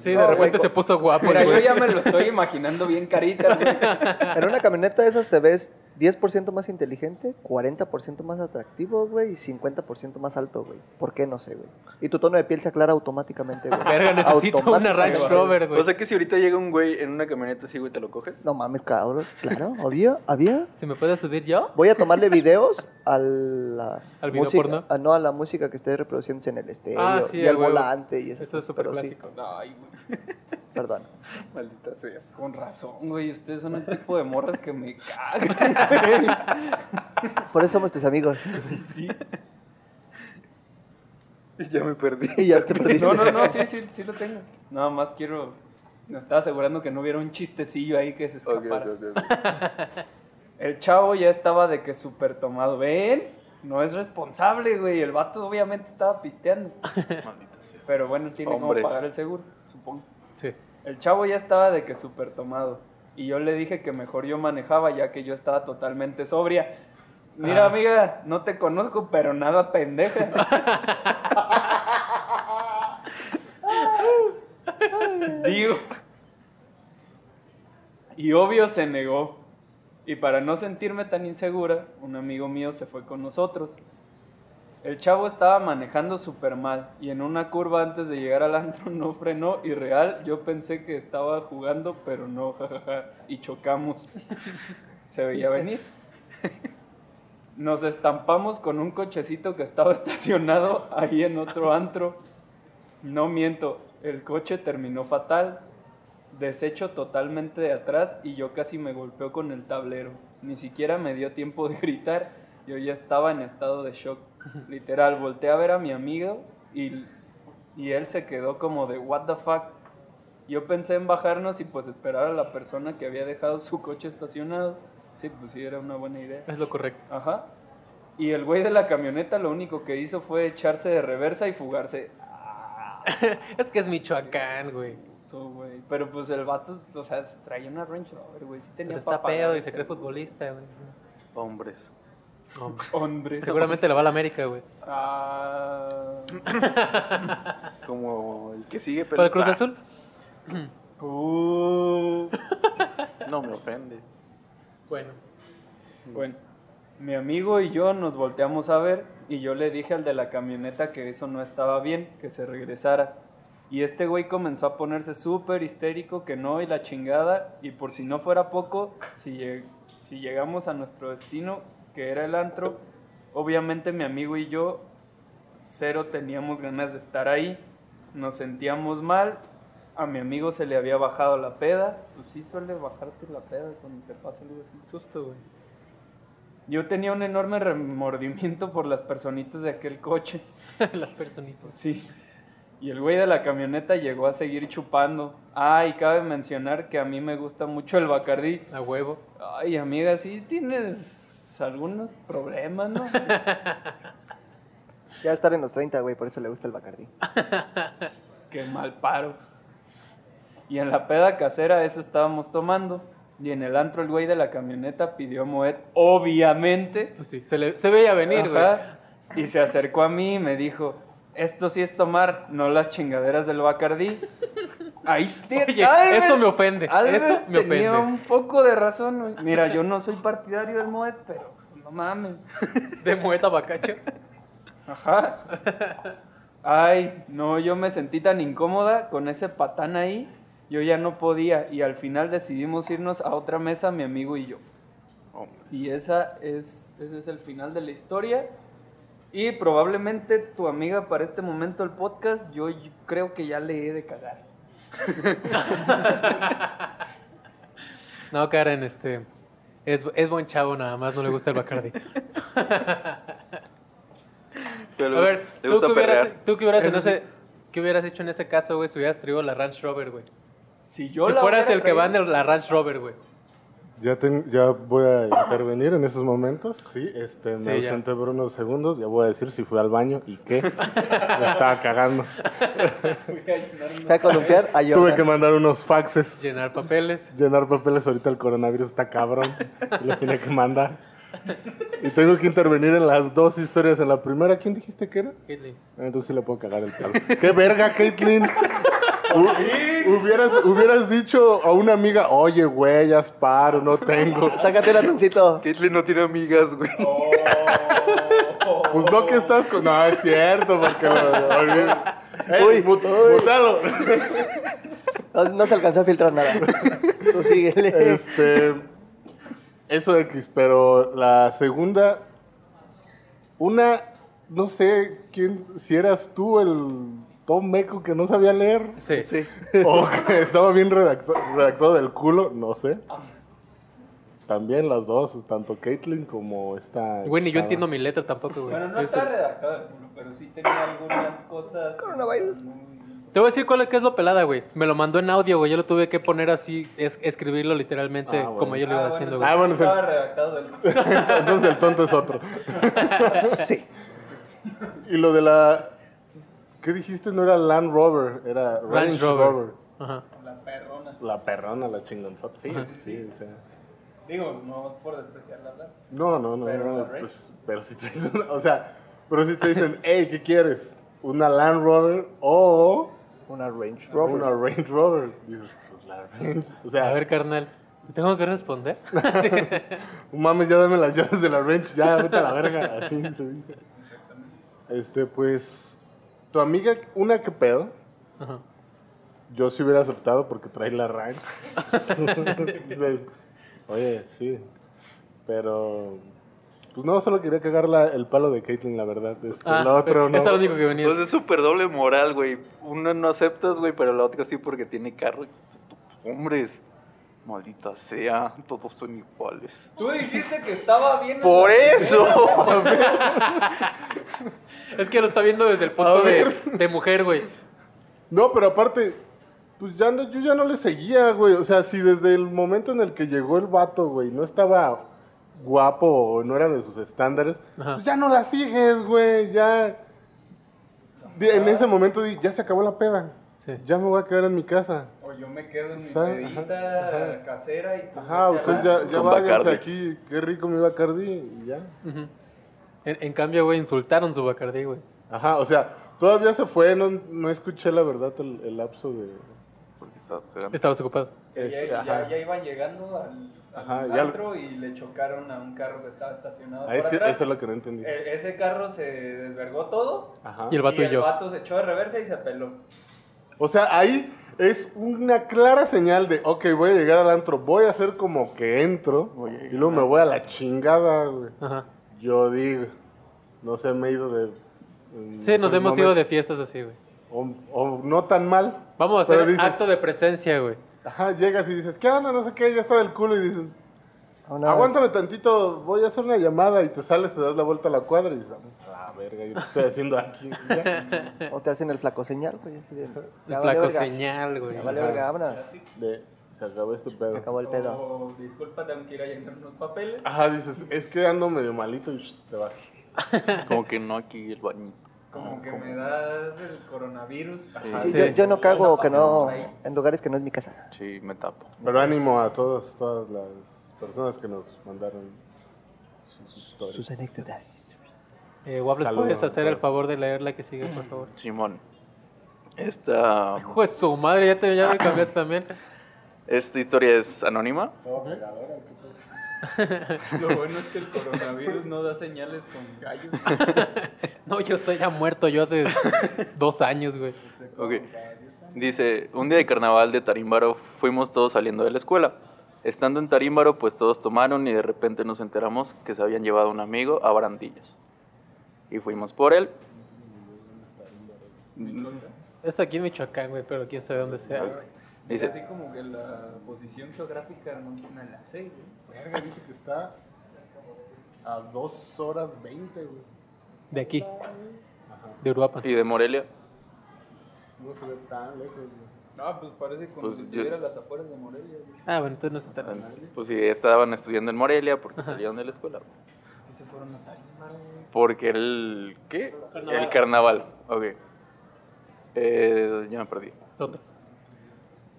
[SPEAKER 1] Sí,
[SPEAKER 2] No,
[SPEAKER 1] de repente se puso guapo,
[SPEAKER 5] Mira, yo ya me lo estoy imaginando bien carita, güey.
[SPEAKER 2] En una camioneta de esas te ves 10% más inteligente, 40% más atractivo, güey, y 50% más alto, güey. ¿Por qué? No sé, güey. Y tu tono de piel se aclara automáticamente, güey.
[SPEAKER 1] Verga, necesito una. Range Rover, güey.
[SPEAKER 3] O sea que si ahorita llega un güey en una camioneta así, güey, ¿te lo coges?
[SPEAKER 2] No mames, cabrón. Claro, había, había.
[SPEAKER 1] ¿Se me puede subir yo?
[SPEAKER 2] Voy a tomarle videos a la
[SPEAKER 1] ¿Al video
[SPEAKER 2] música,
[SPEAKER 1] porno?
[SPEAKER 2] a- no a la música que esté reproduciéndose en el estéreo
[SPEAKER 1] Ah, sí,
[SPEAKER 2] y al volante y esas
[SPEAKER 1] Eso es súper
[SPEAKER 2] pero sí,
[SPEAKER 1] clásico.
[SPEAKER 5] Ay, güey.
[SPEAKER 2] perdón.
[SPEAKER 3] Maldita sea.
[SPEAKER 5] Con razón, güey. Ustedes son el tipo de morras que me cagan.
[SPEAKER 2] Por eso somos tus amigos.
[SPEAKER 5] Sí, sí.
[SPEAKER 3] Ya me perdí.
[SPEAKER 2] y ya te perdiste.
[SPEAKER 5] No, no, no, sí, sí, sí lo tengo. Nada más quiero. Me estaba asegurando que no hubiera un chistecillo ahí que se escapara. El chavo ya estaba de que súper tomado. ¿Ven? No es responsable, güey. El vato obviamente estaba pisteando.
[SPEAKER 3] Maldita sea.
[SPEAKER 5] Pero bueno, tiene
[SPEAKER 3] Hombres.
[SPEAKER 5] como pagar el seguro, supongo.
[SPEAKER 1] Sí.
[SPEAKER 5] El chavo ya estaba de que súper tomado. Y yo le dije que mejor yo manejaba ya que yo estaba totalmente sobria. Mira,
[SPEAKER 1] Ah.
[SPEAKER 5] amiga, no te conozco, pero nada pendeja. Digo. Y obvio se negó. Y para no sentirme tan insegura, un amigo mío se fue con nosotros. El chavo estaba manejando súper mal y en una curva antes de llegar al antro no frenó y real yo pensé que estaba jugando, pero no, jajaja, y chocamos. Se veía venir. Nos estampamos con un cochecito que estaba estacionado ahí en otro antro. No miento, el coche terminó fatal, deshecho totalmente de atrás y yo casi me golpeo con el tablero. Ni siquiera me dio tiempo de gritar, yo ya estaba en estado de shock. Literal, volteé a ver a mi amigo y, y él se quedó como de, what the fuck. Yo pensé en bajarnos y pues esperar a la persona que había dejado su coche estacionado. Sí, pues sí, era una buena idea.
[SPEAKER 1] Es lo correcto.
[SPEAKER 5] Ajá. Y el güey de la camioneta lo único que hizo fue echarse de reversa y fugarse.
[SPEAKER 1] Es que es Michoacán, güey.
[SPEAKER 5] Tú, güey. Pero pues el vato, o sea, traía una Range Rover, güey. Sí tenía
[SPEAKER 1] Pero está pedo y se cree futbolista, güey.
[SPEAKER 3] Hombres.
[SPEAKER 1] Hombre.
[SPEAKER 5] Hombre.
[SPEAKER 1] Seguramente le va a la América, güey.
[SPEAKER 5] Ah.
[SPEAKER 3] Como el que sigue, pero.
[SPEAKER 1] ¿Para el Cruz Azul?
[SPEAKER 5] Uh.
[SPEAKER 3] No me ofende.
[SPEAKER 1] Bueno.
[SPEAKER 5] Bueno, mi amigo y yo nos volteamos a ver y yo le dije al de la camioneta que eso no estaba bien, que se regresara. Y este güey comenzó a ponerse súper histérico, que no y la chingada. Y por si no fuera poco, si, lleg- si llegamos a nuestro destino, que era el antro, obviamente mi amigo y yo cero teníamos ganas de estar ahí. Nos sentíamos mal. A mi amigo se le había bajado la peda. Pues sí suele bajarte la peda cuando te pasa algo así.
[SPEAKER 1] Susto, güey.
[SPEAKER 5] Yo tenía un enorme remordimiento por las personitas de aquel coche.
[SPEAKER 1] Las personitas.
[SPEAKER 5] Sí. Y el güey de la camioneta llegó a seguir chupando. Ah, y cabe mencionar que a mí me gusta mucho el Bacardí.
[SPEAKER 1] A huevo.
[SPEAKER 5] Ay, amiga, sí tienes algunos problemas, ¿no?
[SPEAKER 2] Ya estar en los 30, güey, por eso le gusta el Bacardí.
[SPEAKER 5] Qué mal paro. Y en la peda casera eso estábamos tomando. Y en el antro el güey de la camioneta pidió Moet, obviamente.
[SPEAKER 1] Pues sí, se, le, se veía venir, güey.
[SPEAKER 5] Y se acercó a mí y me dijo, esto sí es tomar, no las chingaderas del Bacardí.
[SPEAKER 1] Oye,
[SPEAKER 5] tal
[SPEAKER 1] eso me ofende,
[SPEAKER 5] tal
[SPEAKER 1] eso me
[SPEAKER 5] tenía
[SPEAKER 1] ofende.
[SPEAKER 5] un poco de razón. Mira, yo no soy partidario del Moet, pero no mames.
[SPEAKER 1] De mueta bacacho.
[SPEAKER 5] Ajá. Ay, no, yo me sentí tan incómoda con ese patán ahí. Yo ya no podía y al final decidimos irnos a otra mesa, mi amigo y yo. Y esa es, ese es el final de la historia. Y probablemente tu amiga para este momento del podcast, yo creo que ya le he de cagar.
[SPEAKER 1] No, Karen, este. Es, es buen chavo, nada más no le gusta el Bacardi.
[SPEAKER 3] Pero
[SPEAKER 1] A ver,
[SPEAKER 3] le
[SPEAKER 1] ¿tú
[SPEAKER 3] gusta
[SPEAKER 1] qué, hubieras, tú qué hubieras, en ese- qué hubieras hecho en ese caso, güey, si hubieras traído la Range Rover, güey?
[SPEAKER 5] Si yo
[SPEAKER 1] si
[SPEAKER 5] la
[SPEAKER 1] fueras el que va
[SPEAKER 5] traído-
[SPEAKER 1] en la Range Rover, güey.
[SPEAKER 4] Ya, ten- ya voy a intervenir en esos momentos. Sí, este, me
[SPEAKER 1] Sí, ya.
[SPEAKER 4] ausenté por unos segundos. Ya voy a decir si fui al baño y qué. me estaba cagando.
[SPEAKER 2] Fue a columpiar, a
[SPEAKER 4] Tuve que mandar unos faxes.
[SPEAKER 1] Llenar papeles.
[SPEAKER 4] Llenar papeles. Ahorita el coronavirus está cabrón. y los tenía que mandar. Y tengo que intervenir en las dos historias. En la primera, ¿quién dijiste que era?
[SPEAKER 1] Caitlyn.
[SPEAKER 4] Ah, Entonces sí le puedo cagar el palo. ¡Qué verga, Caitlyn! Hu- hubieras, hubieras dicho a una amiga, oye, güey, ya es paro, no tengo.
[SPEAKER 2] Sácate el atoncito.
[SPEAKER 3] Caitlyn no tiene amigas, güey.
[SPEAKER 4] Pues no que estás con... No, es cierto, porque... Lo, olvid- ¡Ey,
[SPEAKER 2] Uy,
[SPEAKER 4] mut-
[SPEAKER 2] uy.
[SPEAKER 4] mutalo!
[SPEAKER 2] No, no se alcanzó a filtrar nada. Tú síguele.
[SPEAKER 4] Este... Eso X, pero la segunda... Una... No sé quién... Si eras tú el Tom Meco que no sabía leer.
[SPEAKER 1] Sí.
[SPEAKER 2] Sí.
[SPEAKER 4] O que estaba bien redactado del culo, no sé. También las dos, tanto Caitlyn como esta...
[SPEAKER 1] Güey, ni yo entiendo mi letra tampoco, güey.
[SPEAKER 5] Bueno, no
[SPEAKER 1] Es-
[SPEAKER 5] está redactado el culo, pero sí tenía algunas cosas.
[SPEAKER 2] Coronavirus.
[SPEAKER 1] Te voy a decir cuál es, qué es lo pelada, güey. Me lo mandó en audio, güey. Yo lo tuve que poner así, es, escribirlo literalmente
[SPEAKER 4] Ah, bueno.
[SPEAKER 1] como yo lo iba
[SPEAKER 5] Ah,
[SPEAKER 1] haciendo,
[SPEAKER 5] bueno,
[SPEAKER 1] güey.
[SPEAKER 4] Ah, bueno, es el-
[SPEAKER 5] estaba redactado del culo.
[SPEAKER 4] Entonces el tonto es otro.
[SPEAKER 2] Sí.
[SPEAKER 4] Y lo de la... ¿Qué dijiste? No era Land Rover, era Range,
[SPEAKER 1] Range
[SPEAKER 4] Rover.
[SPEAKER 1] Rover. Ajá.
[SPEAKER 5] La perrona.
[SPEAKER 4] La perrona, la chingonzota. Sí,
[SPEAKER 5] Ajá.
[SPEAKER 4] sí, o sea...
[SPEAKER 5] Digo, no por despreciarla, ¿verdad?
[SPEAKER 4] No, no, no,
[SPEAKER 5] Pero
[SPEAKER 4] no,
[SPEAKER 5] la
[SPEAKER 4] pues, pero si te dicen, o sea, pero si te dicen, hey, ¿qué quieres? ¿Una Land Rover o
[SPEAKER 2] Una Range Rover.
[SPEAKER 4] una Range Rover? Dices, pues la Range. O sea,
[SPEAKER 1] A ver, carnal. ¿te ¿Tengo que responder?
[SPEAKER 4] mames, ya dame las llaves de la Range, ya vete a la verga. Así se dice. Este, pues, tu amiga, una que pedo,
[SPEAKER 1] Ajá.
[SPEAKER 4] yo sí hubiera aceptado porque trae la rank. Entonces, oye, sí. Pero, pues no, solo quería cagar la- el palo de Caitlyn, la verdad. Este,
[SPEAKER 1] Ah,
[SPEAKER 4] lo otro no.
[SPEAKER 1] Es lo único que venía.
[SPEAKER 3] Pues es súper doble moral, güey. Uno no aceptas, güey, pero la otra sí porque tiene carro. Hombres, maldita sea, todos son iguales.
[SPEAKER 5] Tú dijiste que estaba bien.
[SPEAKER 3] ¡Por eso!
[SPEAKER 1] Es que lo está viendo desde el punto de, de mujer, güey.
[SPEAKER 4] No, pero aparte, pues ya no, yo ya no le seguía, güey. O sea, si desde el momento en el que llegó el vato, güey, no estaba guapo o no era de sus estándares,
[SPEAKER 1] Ajá.
[SPEAKER 4] pues ya no la sigues, güey. Ya. En ese momento di, ya se acabó la peda.
[SPEAKER 1] Sí.
[SPEAKER 4] Ya me voy a quedar en mi casa.
[SPEAKER 5] O yo me quedo en mi pedita
[SPEAKER 4] ajá,
[SPEAKER 5] casera y tú
[SPEAKER 4] Ajá, ustedes ya, ya váyanse
[SPEAKER 3] Bacardi.
[SPEAKER 4] aquí. Qué rico mi Bacardi y ya.
[SPEAKER 1] En, en cambio, güey, insultaron su Bacardí, güey.
[SPEAKER 4] Ajá, o sea, todavía se fue, no, no escuché la verdad el, el lapso de...
[SPEAKER 3] Cagando.
[SPEAKER 1] Estabas ocupado.
[SPEAKER 4] Este,
[SPEAKER 5] ya, ya, iban llegando al, al
[SPEAKER 4] Ajá, ya-
[SPEAKER 5] antro y le chocaron a un carro que estaba estacionado.
[SPEAKER 4] Ah, es que
[SPEAKER 5] atrás.
[SPEAKER 4] eso es lo que no entendí.
[SPEAKER 5] E- ese carro se desvergó todo
[SPEAKER 4] Ajá.
[SPEAKER 1] Y el vato y,
[SPEAKER 5] y el
[SPEAKER 1] yo.
[SPEAKER 5] vato se echó de reversa y se peló.
[SPEAKER 4] O sea, ahí es una clara señal de, ok, voy a llegar al antro, voy a hacer como que entro
[SPEAKER 3] Oye,
[SPEAKER 4] y luego me voy a la chingada, güey.
[SPEAKER 1] Ajá.
[SPEAKER 4] Yo digo, no sé, me he ido de...
[SPEAKER 1] Sí, nos hemos ido de fiestas así, güey.
[SPEAKER 4] O, o no tan mal.
[SPEAKER 1] Vamos a hacer
[SPEAKER 4] dices-
[SPEAKER 1] acto de presencia, güey.
[SPEAKER 4] Ajá, llegas y dices, ¿qué onda? No sé qué, ya está del culo y dices,
[SPEAKER 2] Una vez-
[SPEAKER 4] aguántame tantito, voy a hacer una llamada y te sales, te das la vuelta a la cuadra y dices, vamos a la verga, yo lo estoy haciendo aquí.
[SPEAKER 2] O te hacen el flaco señal, güey. Así de,
[SPEAKER 1] El
[SPEAKER 2] vale
[SPEAKER 1] flaco
[SPEAKER 2] verga,
[SPEAKER 1] señal, güey.
[SPEAKER 2] Ya vale verga, vámonos.
[SPEAKER 4] De, se acabó este pedo.
[SPEAKER 2] Se acabó el pedo.
[SPEAKER 5] O disculpa, tengo que ir a llenar unos papeles.
[SPEAKER 4] Ajá, dices, es que ando medio malito y te vas.
[SPEAKER 3] Como que no aquí el baño.
[SPEAKER 5] Como que me da el coronavirus.
[SPEAKER 2] Sí,
[SPEAKER 1] Sí.
[SPEAKER 2] Yo, yo no cago que no en lugares que no es mi casa.
[SPEAKER 3] Sí, me tapo.
[SPEAKER 4] Pero ánimo a todas, todas las personas que nos mandaron sus historias.
[SPEAKER 2] Sus anécdotas.
[SPEAKER 1] Eh, Waffles, ¿puedes hacer el favor de leer la que sigue, por favor?
[SPEAKER 3] Simón. Esta,
[SPEAKER 1] Hijo de su madre, ya te ya me cambiaste también.
[SPEAKER 3] esta historia es anónima.
[SPEAKER 5] Lo bueno es que el coronavirus no da señales con gallos.
[SPEAKER 1] No, yo estoy ya muerto, yo hace dos años, güey.
[SPEAKER 3] Ok. Dice, un día de carnaval de Tarímbaro fuimos todos saliendo de la escuela. Estando en Tarímbaro, pues todos tomaron y de repente nos enteramos que se habían llevado a un amigo a Barandillas. Y fuimos por él.
[SPEAKER 1] Es aquí en Michoacán, güey, pero quién sabe dónde sea, güey.
[SPEAKER 3] Dice,
[SPEAKER 5] Así como que la posición geográfica no me la sé, güey.
[SPEAKER 4] Verga, dice que está a 2 horas 20, güey.
[SPEAKER 1] De aquí. De Uruapan.
[SPEAKER 3] ¿y de Morelia?
[SPEAKER 4] No se ve tan lejos, güey.
[SPEAKER 5] Ah, pues parece como
[SPEAKER 3] Pues
[SPEAKER 5] si estuviera a las afueras de Morelia, güey.
[SPEAKER 1] Ah, bueno, entonces no está tan
[SPEAKER 3] Entonces, Pues sí, estaban estudiando en Morelia porque salieron de la escuela.
[SPEAKER 5] Y se fueron a Tarímbaro, güey.
[SPEAKER 3] Porque el... ¿Qué?
[SPEAKER 1] Carnaval.
[SPEAKER 3] El carnaval. Ok. Eh, ya me perdí.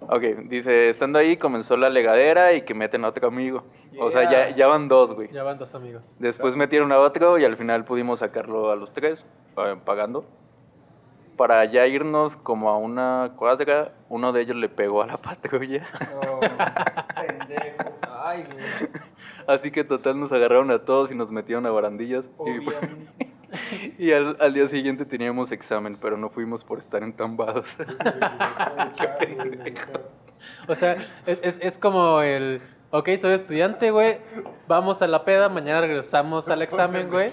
[SPEAKER 3] Ok, dice, estando ahí comenzó la legadera y que meten a otro amigo. O sea, ya, ya van dos, güey.
[SPEAKER 1] Ya van dos amigos.
[SPEAKER 3] Después metieron a otro y al final pudimos sacarlo a los tres, pagando. Para ya irnos como a una cuadra, uno de ellos le pegó a la patrulla.
[SPEAKER 5] Oh, pendejo. Ay, güey.
[SPEAKER 3] Así que total nos agarraron a todos y nos metieron a barandillas.
[SPEAKER 5] Obviamente.
[SPEAKER 3] y al, al día siguiente teníamos examen, pero no fuimos por estar entambados.
[SPEAKER 1] O sea, es, es, es como el. Ok, soy estudiante, güey. Vamos a la peda, mañana regresamos al examen, güey.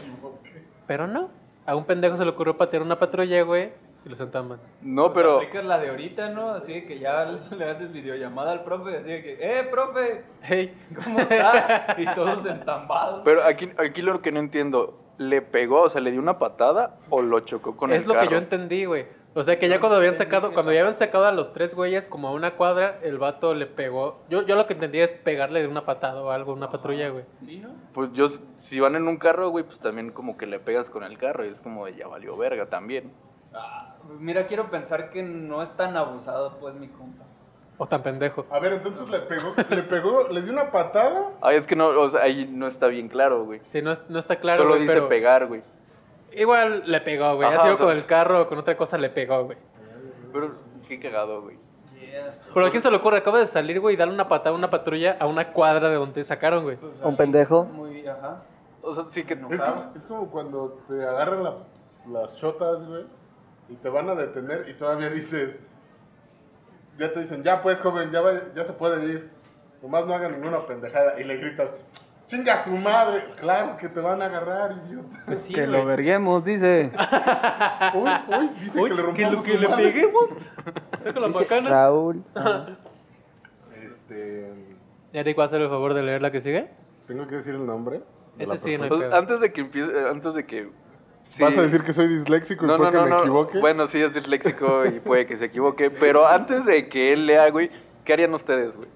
[SPEAKER 1] Pero no. A un pendejo se le ocurrió patear una patrulla, güey. Y lo sentaban.
[SPEAKER 3] No,
[SPEAKER 5] Pues
[SPEAKER 3] pero...
[SPEAKER 5] aplicas la de ahorita, ¿no? Así que ya le haces videollamada al profe, así que, ¡eh, profe!
[SPEAKER 1] Hey.
[SPEAKER 5] ¿Cómo estás? Y todos entambados.
[SPEAKER 3] Pero aquí, aquí lo que no entiendo, ¿le pegó, o sea, le dio una patada o lo chocó con
[SPEAKER 1] es
[SPEAKER 3] el
[SPEAKER 1] lo
[SPEAKER 3] carro?
[SPEAKER 1] que yo entendí, güey. O sea que ya cuando habían sacado, cuando ya habían sacado a los tres güeyes como a una cuadra, el vato le pegó. Yo, yo lo que entendí es pegarle de una patada o algo, una patrulla, güey.
[SPEAKER 5] ¿Sí, no?
[SPEAKER 3] Pues yo, si van en un carro, güey, pues también como que le pegas con el carro y es como de ya valió verga también.
[SPEAKER 5] Ah, mira, quiero pensar que no es tan abusado, pues, mi compa.
[SPEAKER 1] O tan pendejo.
[SPEAKER 4] A ver, entonces le pegó, le pegó, les dio una patada.
[SPEAKER 3] Ay, es que no, o sea, ahí no está bien claro, güey.
[SPEAKER 1] Sí, no, es- no está claro.
[SPEAKER 3] Solo
[SPEAKER 1] güey,
[SPEAKER 3] dice
[SPEAKER 1] pero
[SPEAKER 3] pegar, güey.
[SPEAKER 1] Igual le pegó, güey.
[SPEAKER 3] Ajá,
[SPEAKER 1] Ha sido
[SPEAKER 3] o sea-
[SPEAKER 1] con el carro o con otra cosa le pegó, güey.
[SPEAKER 3] Pero qué cagado, güey.
[SPEAKER 5] Yeah.
[SPEAKER 1] Pero ¿a quién se le ocurre? Acaba de salir, güey, y darle una patada a una patrulla a una cuadra de donde sacaron, güey.
[SPEAKER 5] Pues
[SPEAKER 2] Un pendejo.
[SPEAKER 5] Muy, ajá.
[SPEAKER 3] O sea, sí que no.
[SPEAKER 4] Es, como, es como cuando te agarran la las chotas, güey, y te van a detener y todavía dices, ya te dicen, ya pues, joven, ya, va- ya se puede ir. Nomás no haga ninguna pendejada. Y le gritas, chinga a su madre. Claro que te van a agarrar, idiota.
[SPEAKER 1] Pues sí,
[SPEAKER 5] que
[SPEAKER 1] güey.
[SPEAKER 5] lo verguemos, dice.
[SPEAKER 4] Uy, uy, dice
[SPEAKER 1] Uy,
[SPEAKER 4] que le
[SPEAKER 1] que
[SPEAKER 4] rompamos
[SPEAKER 1] lo que
[SPEAKER 4] su
[SPEAKER 1] le
[SPEAKER 4] madre.
[SPEAKER 1] peguemos. Saca la macana.
[SPEAKER 2] Raúl.
[SPEAKER 4] Este,
[SPEAKER 1] Eric, ¿va a hacer el favor de leer la que sigue?
[SPEAKER 4] tengo que decir el nombre. de
[SPEAKER 1] Ese
[SPEAKER 4] la
[SPEAKER 1] sí, no hay
[SPEAKER 4] persona.
[SPEAKER 3] Pues, antes de que empiece, antes de que... sí.
[SPEAKER 4] ¿Vas a decir que soy disléxico y
[SPEAKER 3] No, no,
[SPEAKER 4] puede que
[SPEAKER 3] no,
[SPEAKER 4] me
[SPEAKER 3] no.
[SPEAKER 4] equivoque?
[SPEAKER 3] Bueno, sí es disléxico y puede que se equivoque, pero antes de que él lea, güey, ¿qué harían ustedes, güey?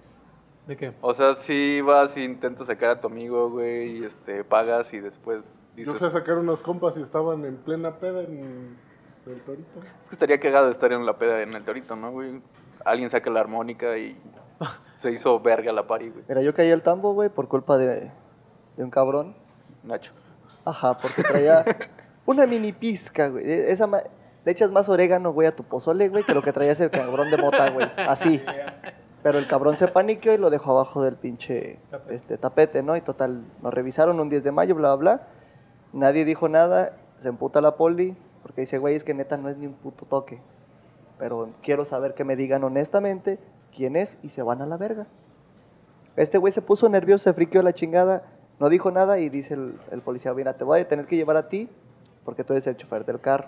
[SPEAKER 1] ¿De qué?
[SPEAKER 3] O sea, si vas y intentas sacar a tu amigo, güey, y este, pagas y después
[SPEAKER 4] Yo
[SPEAKER 3] dices...
[SPEAKER 4] fui a sacar unos compas y estaban en plena peda en el torito.
[SPEAKER 3] Es que estaría cagado estar en la peda en el torito, ¿no, güey? Alguien saca la armónica y se hizo verga la pari, güey.
[SPEAKER 2] Mira, yo caí al tambo, güey, por culpa de, de un cabrón.
[SPEAKER 3] Nacho.
[SPEAKER 2] Ajá, porque traía una mini pizca, güey. E- Esa ma- le echas más orégano, güey, a tu pozole, güey, que lo que traía ese cabrón de mota, güey. Así. Pero el cabrón se paniqueó y lo dejó abajo del pinche
[SPEAKER 1] Tapete.
[SPEAKER 2] este, tapete, ¿no? Y total, nos revisaron un 10 de mayo, bla, bla, bla. Nadie dijo nada, se emputa la poli, porque dice, güey, es que neta no es ni un puto toque. Pero quiero saber que me digan honestamente quién es y se van a la verga. Este güey se puso nervioso, se friqueó la chingada, no dijo nada y dice el, el policía, mira, te voy a tener que llevar a ti porque tú eres el chofer del carro.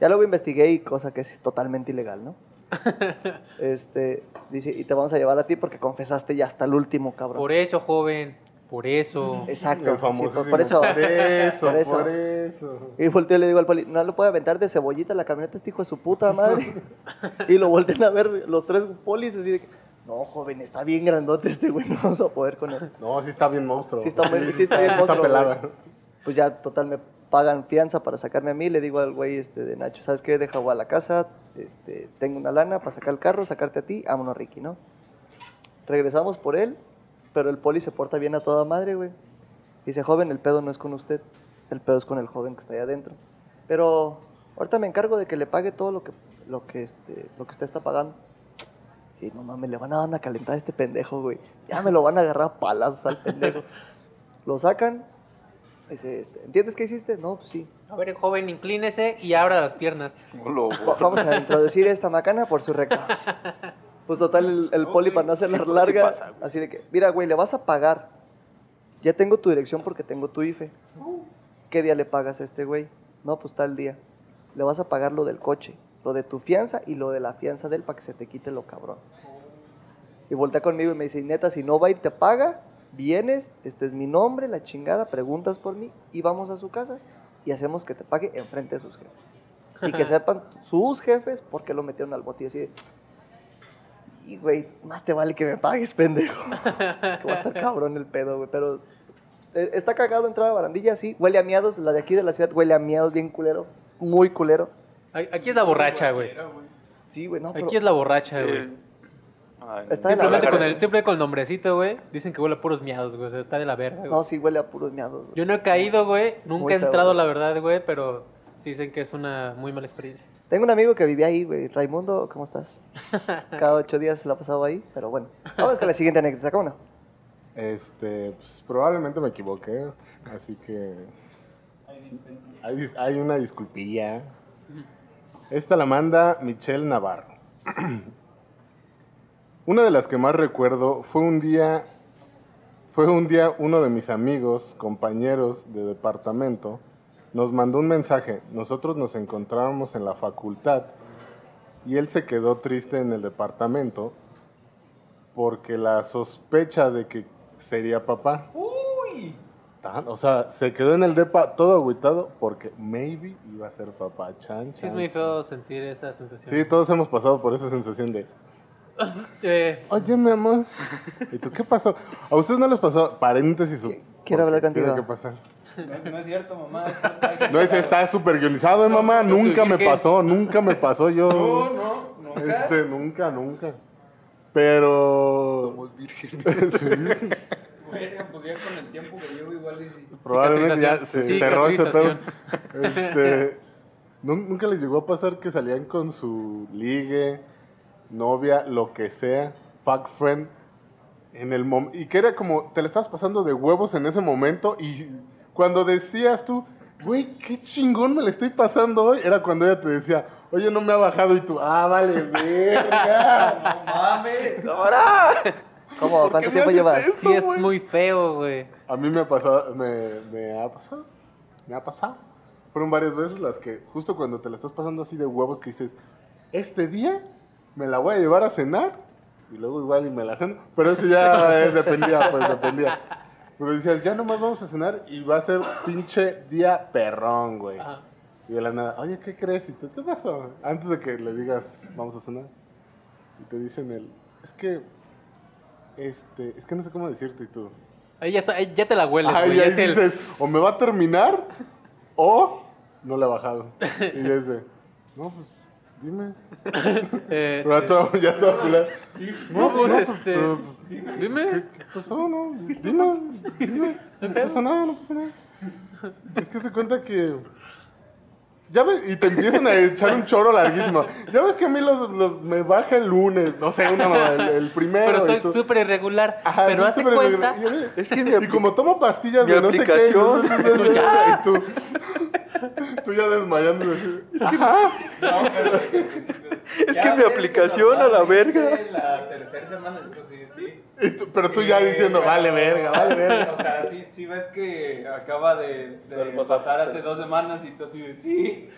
[SPEAKER 2] Ya luego investigué y cosa que es totalmente ilegal, ¿no? este, dice, y te vamos a llevar a ti porque confesaste ya hasta el último, cabrón.
[SPEAKER 1] Por eso, joven. Por eso.
[SPEAKER 2] Exacto.
[SPEAKER 4] El
[SPEAKER 2] sí,
[SPEAKER 4] famoso.
[SPEAKER 2] por, por eso.
[SPEAKER 4] Por eso,
[SPEAKER 2] Por eso.
[SPEAKER 4] por eso.
[SPEAKER 2] Y volteo y le digo al poli, no lo puede aventar de cebollita la camioneta, este hijo de su puta madre. y lo voltean a ver los tres polis así de que, no, joven, está bien grandote este güey, no vamos a poder con él.
[SPEAKER 4] No, sí está bien monstruo.
[SPEAKER 2] Sí está sí está bien
[SPEAKER 4] sí
[SPEAKER 2] monstruo,
[SPEAKER 4] pelada.
[SPEAKER 2] güey. Pues ya, total, me pagan fianza para sacarme a mí. Le digo al güey este, de Nacho, ¿sabes qué? Deja a la casa, este, tengo una lana para sacar el carro, sacarte a ti, vámonos, Ricky, ¿no? Regresamos por él, pero el poli se porta bien a toda madre, güey. Dice, joven, el pedo no es con usted, el pedo es con el joven que está ahí adentro. Pero ahorita me encargo de que le pague todo lo que, lo que, este, lo que usted está pagando. Y no mames, le van a dar una calentada a este pendejo, güey. Ya me lo van a agarrar a palazos al pendejo. Lo sacan. Dice, este, ¿entiendes qué hiciste? No, pues sí.
[SPEAKER 1] A ver, joven, inclínese y abra las piernas.
[SPEAKER 2] Vamos a introducir esta macana por su recta. Pues total, el, el poli para no hacerla
[SPEAKER 3] Sí, sí
[SPEAKER 2] larga,
[SPEAKER 3] pasa, güey.
[SPEAKER 2] así de que, mira, güey, le vas a pagar. Ya tengo tu dirección porque tengo tu IFE. ¿Qué día le pagas a este güey? No, pues tal día. Le vas a pagar lo del coche, lo de tu fianza y lo de la fianza de él para que se te quite lo cabrón. Y voltea conmigo y me dice, neta, si no va y te paga, vienes, este es mi nombre, la chingada, preguntas por mí y vamos a su casa y hacemos que te pague enfrente de sus jefes. Y que sepan sus jefes por qué lo metieron al bote y así de, y güey, más te vale que me pagues, pendejo. que va a estar cabrón el pedo, güey, pero eh, está cagado entrar a barandilla, sí, huele a miados, la de aquí de la ciudad huele a miados bien culero, muy culero.
[SPEAKER 1] Aquí es la borracha, güey.
[SPEAKER 2] Sí, güey, no, pero
[SPEAKER 1] Aquí es la borracha,
[SPEAKER 3] Sí.
[SPEAKER 1] Güey.
[SPEAKER 3] Ay,
[SPEAKER 2] Está de la
[SPEAKER 1] Simplemente con, el, siempre con el nombrecito, güey. Dicen que huele a puros miados, güey. O sea, está de la verga, güey.
[SPEAKER 2] no, sí huele a puros miados. güey.
[SPEAKER 1] Yo no he caído, güey. Nunca
[SPEAKER 2] Muy
[SPEAKER 1] he entrado, la verdad, güey. Pero sí dicen que es una muy mala experiencia.
[SPEAKER 2] Tengo un amigo que vivía ahí, güey. Raimundo, ¿cómo estás? Cada ocho días se la pasaba ahí, pero bueno. Vamos con la siguiente anécdota, ¿cómo no?
[SPEAKER 4] Este, pues, probablemente me equivoqué, así que hay, hay una disculpilla. Esta la manda Michelle Navarro. Una de las que más recuerdo fue un día, fue un día uno de mis amigos, compañeros de departamento, nos mandó un mensaje. Nosotros nos encontrábamos en la facultad y él se quedó triste en el departamento porque la sospecha de que sería papá. Tan- O sea, se quedó en el depa todo agüitado porque maybe iba a ser papá. Chan,
[SPEAKER 1] Sí, es
[SPEAKER 4] chan,
[SPEAKER 1] muy
[SPEAKER 4] chan.
[SPEAKER 1] feo sentir esa sensación.
[SPEAKER 4] Sí, todos hemos pasado por esa sensación de,
[SPEAKER 1] Eh,
[SPEAKER 4] oye, mi amor, ¿y tú qué pasó? ¿A ustedes no les pasó? Paréntesis.
[SPEAKER 2] Quiero hablar contigo.
[SPEAKER 4] Tiene que pasar.
[SPEAKER 5] No, no es cierto, mamá.
[SPEAKER 4] No, ese está súper guionizado, ¿eh, mamá.
[SPEAKER 1] no,
[SPEAKER 4] nunca me
[SPEAKER 1] ¿qué?
[SPEAKER 4] pasó, nunca me pasó yo.
[SPEAKER 5] No, no, no.
[SPEAKER 4] Este, nunca, nunca. Pero... Somos vírgenes.
[SPEAKER 5] Verga, Pues ya con el tiempo que llevo igual y sí.
[SPEAKER 4] Probablemente ya se cerró ese pedo. Este, ¿nun- ¿Nunca les llegó a pasar que salían con su ligue, novia, lo que sea, fuck friend, en el mom y que era como, te le estabas pasando de huevos en ese momento y cuando decías tú, güey, qué chingón me le estoy pasando hoy. Era cuando ella te decía, oye, no me ha bajado. Y tú, ah, vale, verga.
[SPEAKER 5] ¡No mames!
[SPEAKER 3] ¡Ahora!
[SPEAKER 2] ¿Cómo?
[SPEAKER 4] ¿Por
[SPEAKER 2] ¿Cuánto
[SPEAKER 4] qué me
[SPEAKER 2] tiempo llevas?
[SPEAKER 4] esto,
[SPEAKER 1] Sí, es muy feo, güey.
[SPEAKER 4] A mí me ha pasado, me, me ha pasado, me ha pasado. Fueron varias veces las que, justo cuando te la estás pasando así de huevos, que dices, este día me la voy a llevar a cenar, y luego igual y me la ceno. Pero eso ya eh, dependía, pues dependía. Pero decías, ya nomás vamos a cenar y va a ser pinche día perrón, güey.
[SPEAKER 1] Ajá.
[SPEAKER 4] Y de la nada, oye, ¿qué crees? ¿Y tú qué pasó? Antes de que le digas, vamos a cenar. Y te dicen el, es que, este, es que no sé cómo decirte y tú.
[SPEAKER 1] Ahí ya, ya te la hueles,
[SPEAKER 4] Ahí,
[SPEAKER 1] güey.
[SPEAKER 4] ahí
[SPEAKER 1] es el-
[SPEAKER 4] dices, o me va a terminar o no le ha bajado. Y es de, no, pues, dime.
[SPEAKER 1] eh,
[SPEAKER 4] Pero ya todo, ya todo
[SPEAKER 1] no,
[SPEAKER 4] pues, no,
[SPEAKER 1] este,
[SPEAKER 4] pero,
[SPEAKER 1] dime.
[SPEAKER 4] ¿Qué pasó? No, dime, dime. No pasa nada, no pasa nada. Es que se cuenta que... Ya ves, y te empiezan a echar un choro larguísimo. Ya ves que a mí los, los- me baja el lunes, no sé, una mamá, el, el primero.
[SPEAKER 1] Pero
[SPEAKER 4] y
[SPEAKER 1] estoy
[SPEAKER 4] tú-
[SPEAKER 1] súper irregular.
[SPEAKER 4] Ajá,
[SPEAKER 1] pero hace cuenta.
[SPEAKER 4] irregular. Y
[SPEAKER 3] Es que
[SPEAKER 4] como tomo pastillas de no sé qué,
[SPEAKER 3] aplicación.
[SPEAKER 4] tú ya. y tú, tú ya desmayando. y así, Ajá.
[SPEAKER 5] No, pero.
[SPEAKER 3] Es que mi aplicación a la verga.
[SPEAKER 5] La tercera semana, pues sí, sí.
[SPEAKER 4] Tú- pero tú ya
[SPEAKER 5] Eh,
[SPEAKER 4] diciendo, vale verga, vale verga.
[SPEAKER 5] O sea, sí, sí ves que acaba de,
[SPEAKER 3] pasar,
[SPEAKER 5] pasar hace dos semanas y tú así de sí.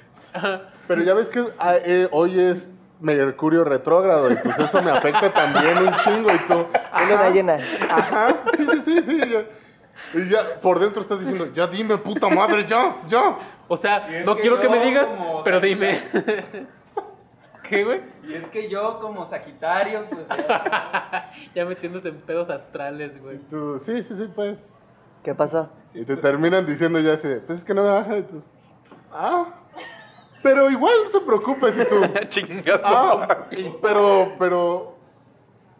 [SPEAKER 4] Pero ya ves que ah, eh, hoy es Mercurio retrógrado y pues eso me afecta también un chingo y tú.
[SPEAKER 2] Es llena.
[SPEAKER 4] Ajá, sí, sí, sí, sí. ya. Y ya por dentro estás diciendo, ya dime, puta madre, ya, ya.
[SPEAKER 1] O sea, no
[SPEAKER 5] que
[SPEAKER 1] quiero que me digas, pero
[SPEAKER 5] Sagitario-
[SPEAKER 1] dime. ¿Qué, güey?
[SPEAKER 5] Y es que yo como Sagitario, pues ya-
[SPEAKER 1] Ya metiéndose en pedos astrales, güey.
[SPEAKER 4] Y tú, sí, sí, sí, pues.
[SPEAKER 2] ¿Qué pasó?
[SPEAKER 4] y te terminan diciendo ya así, pues es que no me baja y tú. Ah. Pero igual no te preocupes y tú.
[SPEAKER 3] Chingas.
[SPEAKER 4] Ah, y- pero, pero.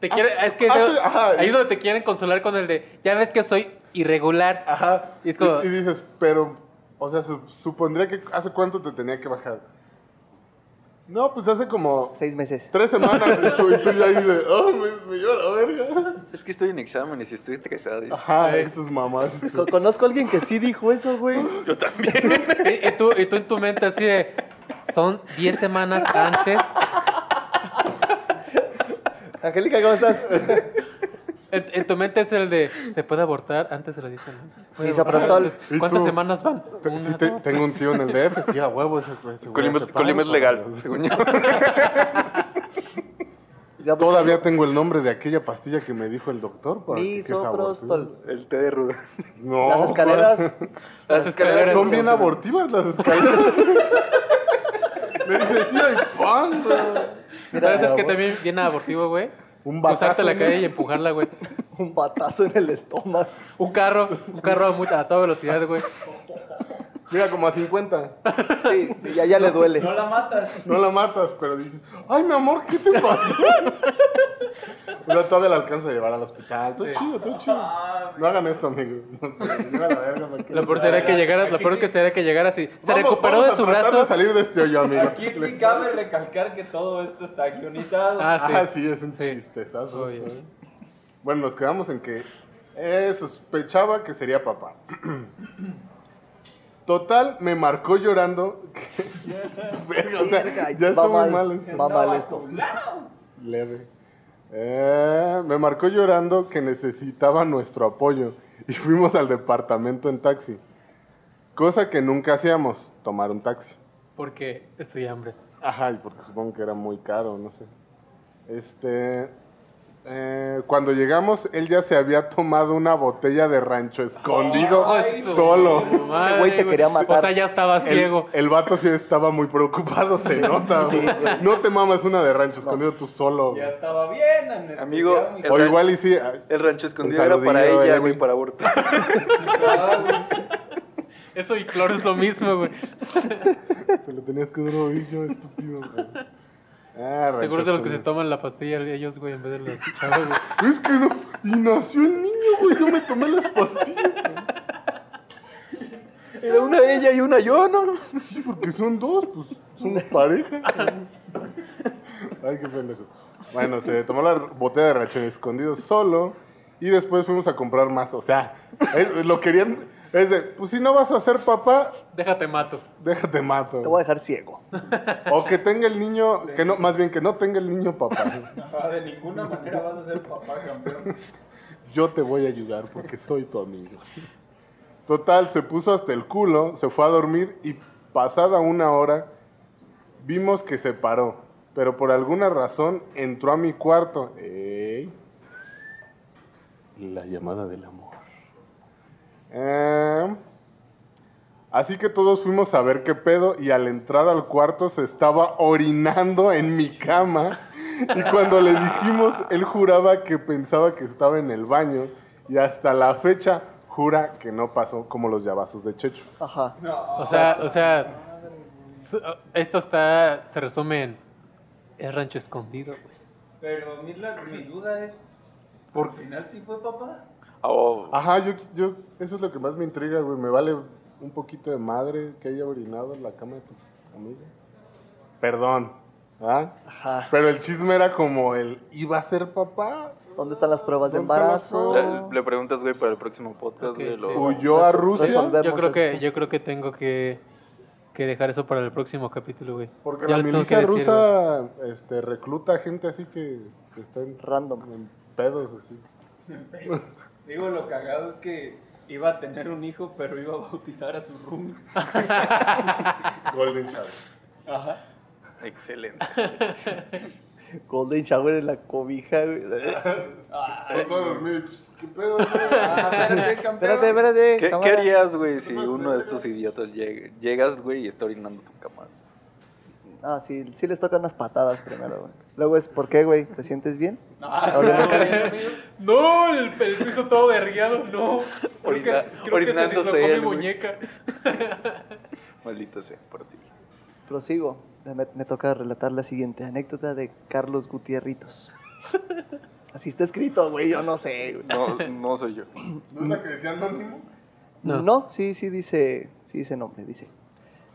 [SPEAKER 1] Te quiere,
[SPEAKER 4] Hace-
[SPEAKER 1] es que
[SPEAKER 4] hace- ajá.
[SPEAKER 1] ahí es donde te quieren consolar con el de, ya ves que soy irregular.
[SPEAKER 4] Ajá.
[SPEAKER 1] Y es como-
[SPEAKER 4] y, y dices, pero, o sea, su- supondría que hace cuánto te tenía que bajar. No, pues hace como
[SPEAKER 2] Seis meses.
[SPEAKER 4] tres semanas y tú, y tú ya dices, oh, me, me lleva la verga.
[SPEAKER 3] Es que estoy en exámenes y estuviste casado. dice.
[SPEAKER 4] Ajá, esas mamás. y
[SPEAKER 2] Conozco a alguien que sí dijo eso, güey.
[SPEAKER 3] Yo también.
[SPEAKER 1] Y, y tú, y tú en tu mente así de, son 10 semanas antes.
[SPEAKER 2] Angélica, ¿cómo estás?
[SPEAKER 1] En, en tu mente es el de, ¿se puede abortar antes de las 10 semanas? ¿Se
[SPEAKER 2] Misoprostol.
[SPEAKER 4] ¿Y
[SPEAKER 1] ¿Cuántas
[SPEAKER 4] tú?
[SPEAKER 1] semanas van? Una,
[SPEAKER 4] sí, te-
[SPEAKER 1] dos,
[SPEAKER 4] tengo un tío en el DF, sí, a huevo ese, ese güey
[SPEAKER 3] Colima, es legal, según yo.
[SPEAKER 2] Ya, pues,
[SPEAKER 4] Todavía tengo el nombre de aquella pastilla que me dijo el doctor. para
[SPEAKER 2] Misoprostol.
[SPEAKER 3] El té de ruda.
[SPEAKER 4] No,
[SPEAKER 2] Las escaleras.
[SPEAKER 3] Las escaleras
[SPEAKER 4] Son bien abortivas las escaleras. Le dice, sí, hay pan, güey.
[SPEAKER 1] ¿Sabes es que también viene abortivo, güey?
[SPEAKER 4] Un batazo.
[SPEAKER 1] la calle y empujarla, güey.
[SPEAKER 2] Un batazo en el estómago.
[SPEAKER 1] Un carro, un carro a, a toda velocidad, güey.
[SPEAKER 4] Mira, como a 50.
[SPEAKER 2] Sí, sí, ya, ya le duele.
[SPEAKER 5] no la matas.
[SPEAKER 4] No la matas, pero dices, ay, mi amor, ¿qué te pasó? todavía la alcanza a llevar al hospital. Todo
[SPEAKER 1] Sí.
[SPEAKER 4] chido, todo chido. No hagan esto, amigo. La.
[SPEAKER 1] Lo peor sería que llegaras, lo peor que sería que llegaras y se
[SPEAKER 4] Vamos-
[SPEAKER 1] recuperó
[SPEAKER 4] vamos
[SPEAKER 1] de
[SPEAKER 4] a
[SPEAKER 1] su brazo.
[SPEAKER 4] de salir de este hoyo, amigos.
[SPEAKER 5] Aquí sí cabe recalcar que todo esto está guionizado.
[SPEAKER 1] Ah, sí.
[SPEAKER 4] Ah, sí, es un
[SPEAKER 1] Sí.
[SPEAKER 4] chistezazo. Esto, ¿eh? Bueno, nos quedamos en que eh, sospechaba que sería papá. Total, me marcó llorando. que- Verga, o sea, ya está
[SPEAKER 2] va
[SPEAKER 4] muy
[SPEAKER 2] mal.
[SPEAKER 4] mal esto.
[SPEAKER 2] Va mal esto.
[SPEAKER 4] Leve. Eh, me marcó llorando que necesitaba nuestro apoyo y fuimos al departamento en taxi. Cosa que nunca hacíamos, tomar un taxi.
[SPEAKER 1] Porque estoy hambre.
[SPEAKER 4] Ajá, y porque supongo que era muy caro, no sé. Este. Eh, cuando llegamos, él ya se había tomado una botella de rancho escondido
[SPEAKER 1] Ay,
[SPEAKER 4] solo.
[SPEAKER 1] Madre,
[SPEAKER 2] güey se quería matar.
[SPEAKER 1] O sea, ya estaba
[SPEAKER 4] El,
[SPEAKER 1] ciego.
[SPEAKER 4] el vato sí estaba muy preocupado, se nota. güey. No te mamas una de rancho escondido tú solo.
[SPEAKER 5] Ya estaba bien,
[SPEAKER 3] Amigo,
[SPEAKER 4] O igual y sí. ah,
[SPEAKER 3] El rancho escondido era para ella, güey, para
[SPEAKER 5] güey.
[SPEAKER 1] Eso y cloro es lo mismo, güey.
[SPEAKER 4] Se lo tenías que dar oído, estúpido. güey. Ah,
[SPEAKER 1] Seguro es de los que se toman la pastilla ellos, güey, en vez de los chavos, güey.
[SPEAKER 4] Es que no. Y nació el niño, güey. Yo me tomé las pastillas.
[SPEAKER 3] Era una ella y una yo, ¿no?
[SPEAKER 4] Sí, porque son dos, pues somos pareja. Ay, qué pendejo. Bueno, se tomó la botella de rancho escondido solo y después fuimos a comprar más. O sea, lo querían. Es de, pues si no vas a ser papá,
[SPEAKER 1] Déjate mato.
[SPEAKER 4] déjate mato.
[SPEAKER 2] Te voy a dejar ciego.
[SPEAKER 4] O que tenga el niño, que no, más bien que no tenga el niño papá.
[SPEAKER 5] Ajá, de ninguna manera vas a ser papá campeón.
[SPEAKER 4] Yo te voy a ayudar porque soy tu amigo. Total, se puso hasta el culo, se fue a dormir y pasada una hora vimos que se paró. Pero por alguna razón entró a mi cuarto. Ey. La llamada del amor. Eh, así que todos fuimos a ver qué pedo y al entrar al cuarto se estaba orinando en mi cama. Y cuando le dijimos, él juraba que pensaba que estaba en el baño y hasta la fecha jura que no pasó como los llavazos de Checho.
[SPEAKER 2] Ajá.
[SPEAKER 1] O sea, o sea, esto está, se resume en, es rancho escondido.
[SPEAKER 5] Pero la, mi duda es, ¿por final sí fue papá?
[SPEAKER 3] Oh,
[SPEAKER 4] Ajá, yo, yo, eso es lo que más me intriga, güey. Me vale un poquito de madre que haya orinado en la cama de tu amiga. Perdón, ¿ah?
[SPEAKER 2] Ajá.
[SPEAKER 4] Pero el chisme era como el, ¿iba a ser papá?
[SPEAKER 2] ¿Dónde están las pruebas de
[SPEAKER 4] ¿Dónde están las
[SPEAKER 2] embarazo?
[SPEAKER 3] le, le preguntas, güey, para el próximo podcast,
[SPEAKER 1] Ok,
[SPEAKER 3] güey.
[SPEAKER 1] sí.
[SPEAKER 3] lo-
[SPEAKER 4] ¿Huyó a Rusia?
[SPEAKER 1] Yo creo que, yo creo que tengo que, que dejar eso para el próximo capítulo, güey.
[SPEAKER 4] Porque
[SPEAKER 1] Ya
[SPEAKER 4] la milicia
[SPEAKER 1] decir,
[SPEAKER 4] rusa este, recluta gente así que, que está en,
[SPEAKER 2] Random.
[SPEAKER 4] en pedos así.
[SPEAKER 5] Digo, lo cagado es que iba a tener un hijo, pero iba a bautizar a su roomie.
[SPEAKER 4] Golden Shower.
[SPEAKER 5] Ajá.
[SPEAKER 3] Excelente.
[SPEAKER 2] Golden Shower en la cobija, güey.
[SPEAKER 4] ¿Qué pedo, güey?
[SPEAKER 5] Ah, espérate.
[SPEAKER 2] Espérate, espérate.
[SPEAKER 3] ¿Qué, harías, güey, si uno de estos idiotas llega- llegas, güey, y está orinando tu cama?
[SPEAKER 2] Ah, sí, sí les tocan unas patadas primero, güey. Luego es, ¿por qué, güey? ¿Te sientes bien?
[SPEAKER 5] Ah,
[SPEAKER 1] No, el, el piso todo derriado, no. Creo que,
[SPEAKER 3] Orina-
[SPEAKER 1] creo que se
[SPEAKER 3] orinándose
[SPEAKER 1] dislocó mi
[SPEAKER 3] él, güey.
[SPEAKER 1] muñeca.
[SPEAKER 3] Maldita sea, pero sí.
[SPEAKER 2] Prosigo. Me, me toca relatar la siguiente anécdota de Carlos Gutierritos. Así está escrito, güey, yo no sé, güey.
[SPEAKER 3] No, no soy yo.
[SPEAKER 4] ¿No es la que decía anónimo?
[SPEAKER 1] No.
[SPEAKER 2] No. sí, sí dice, sí dice nombre, dice.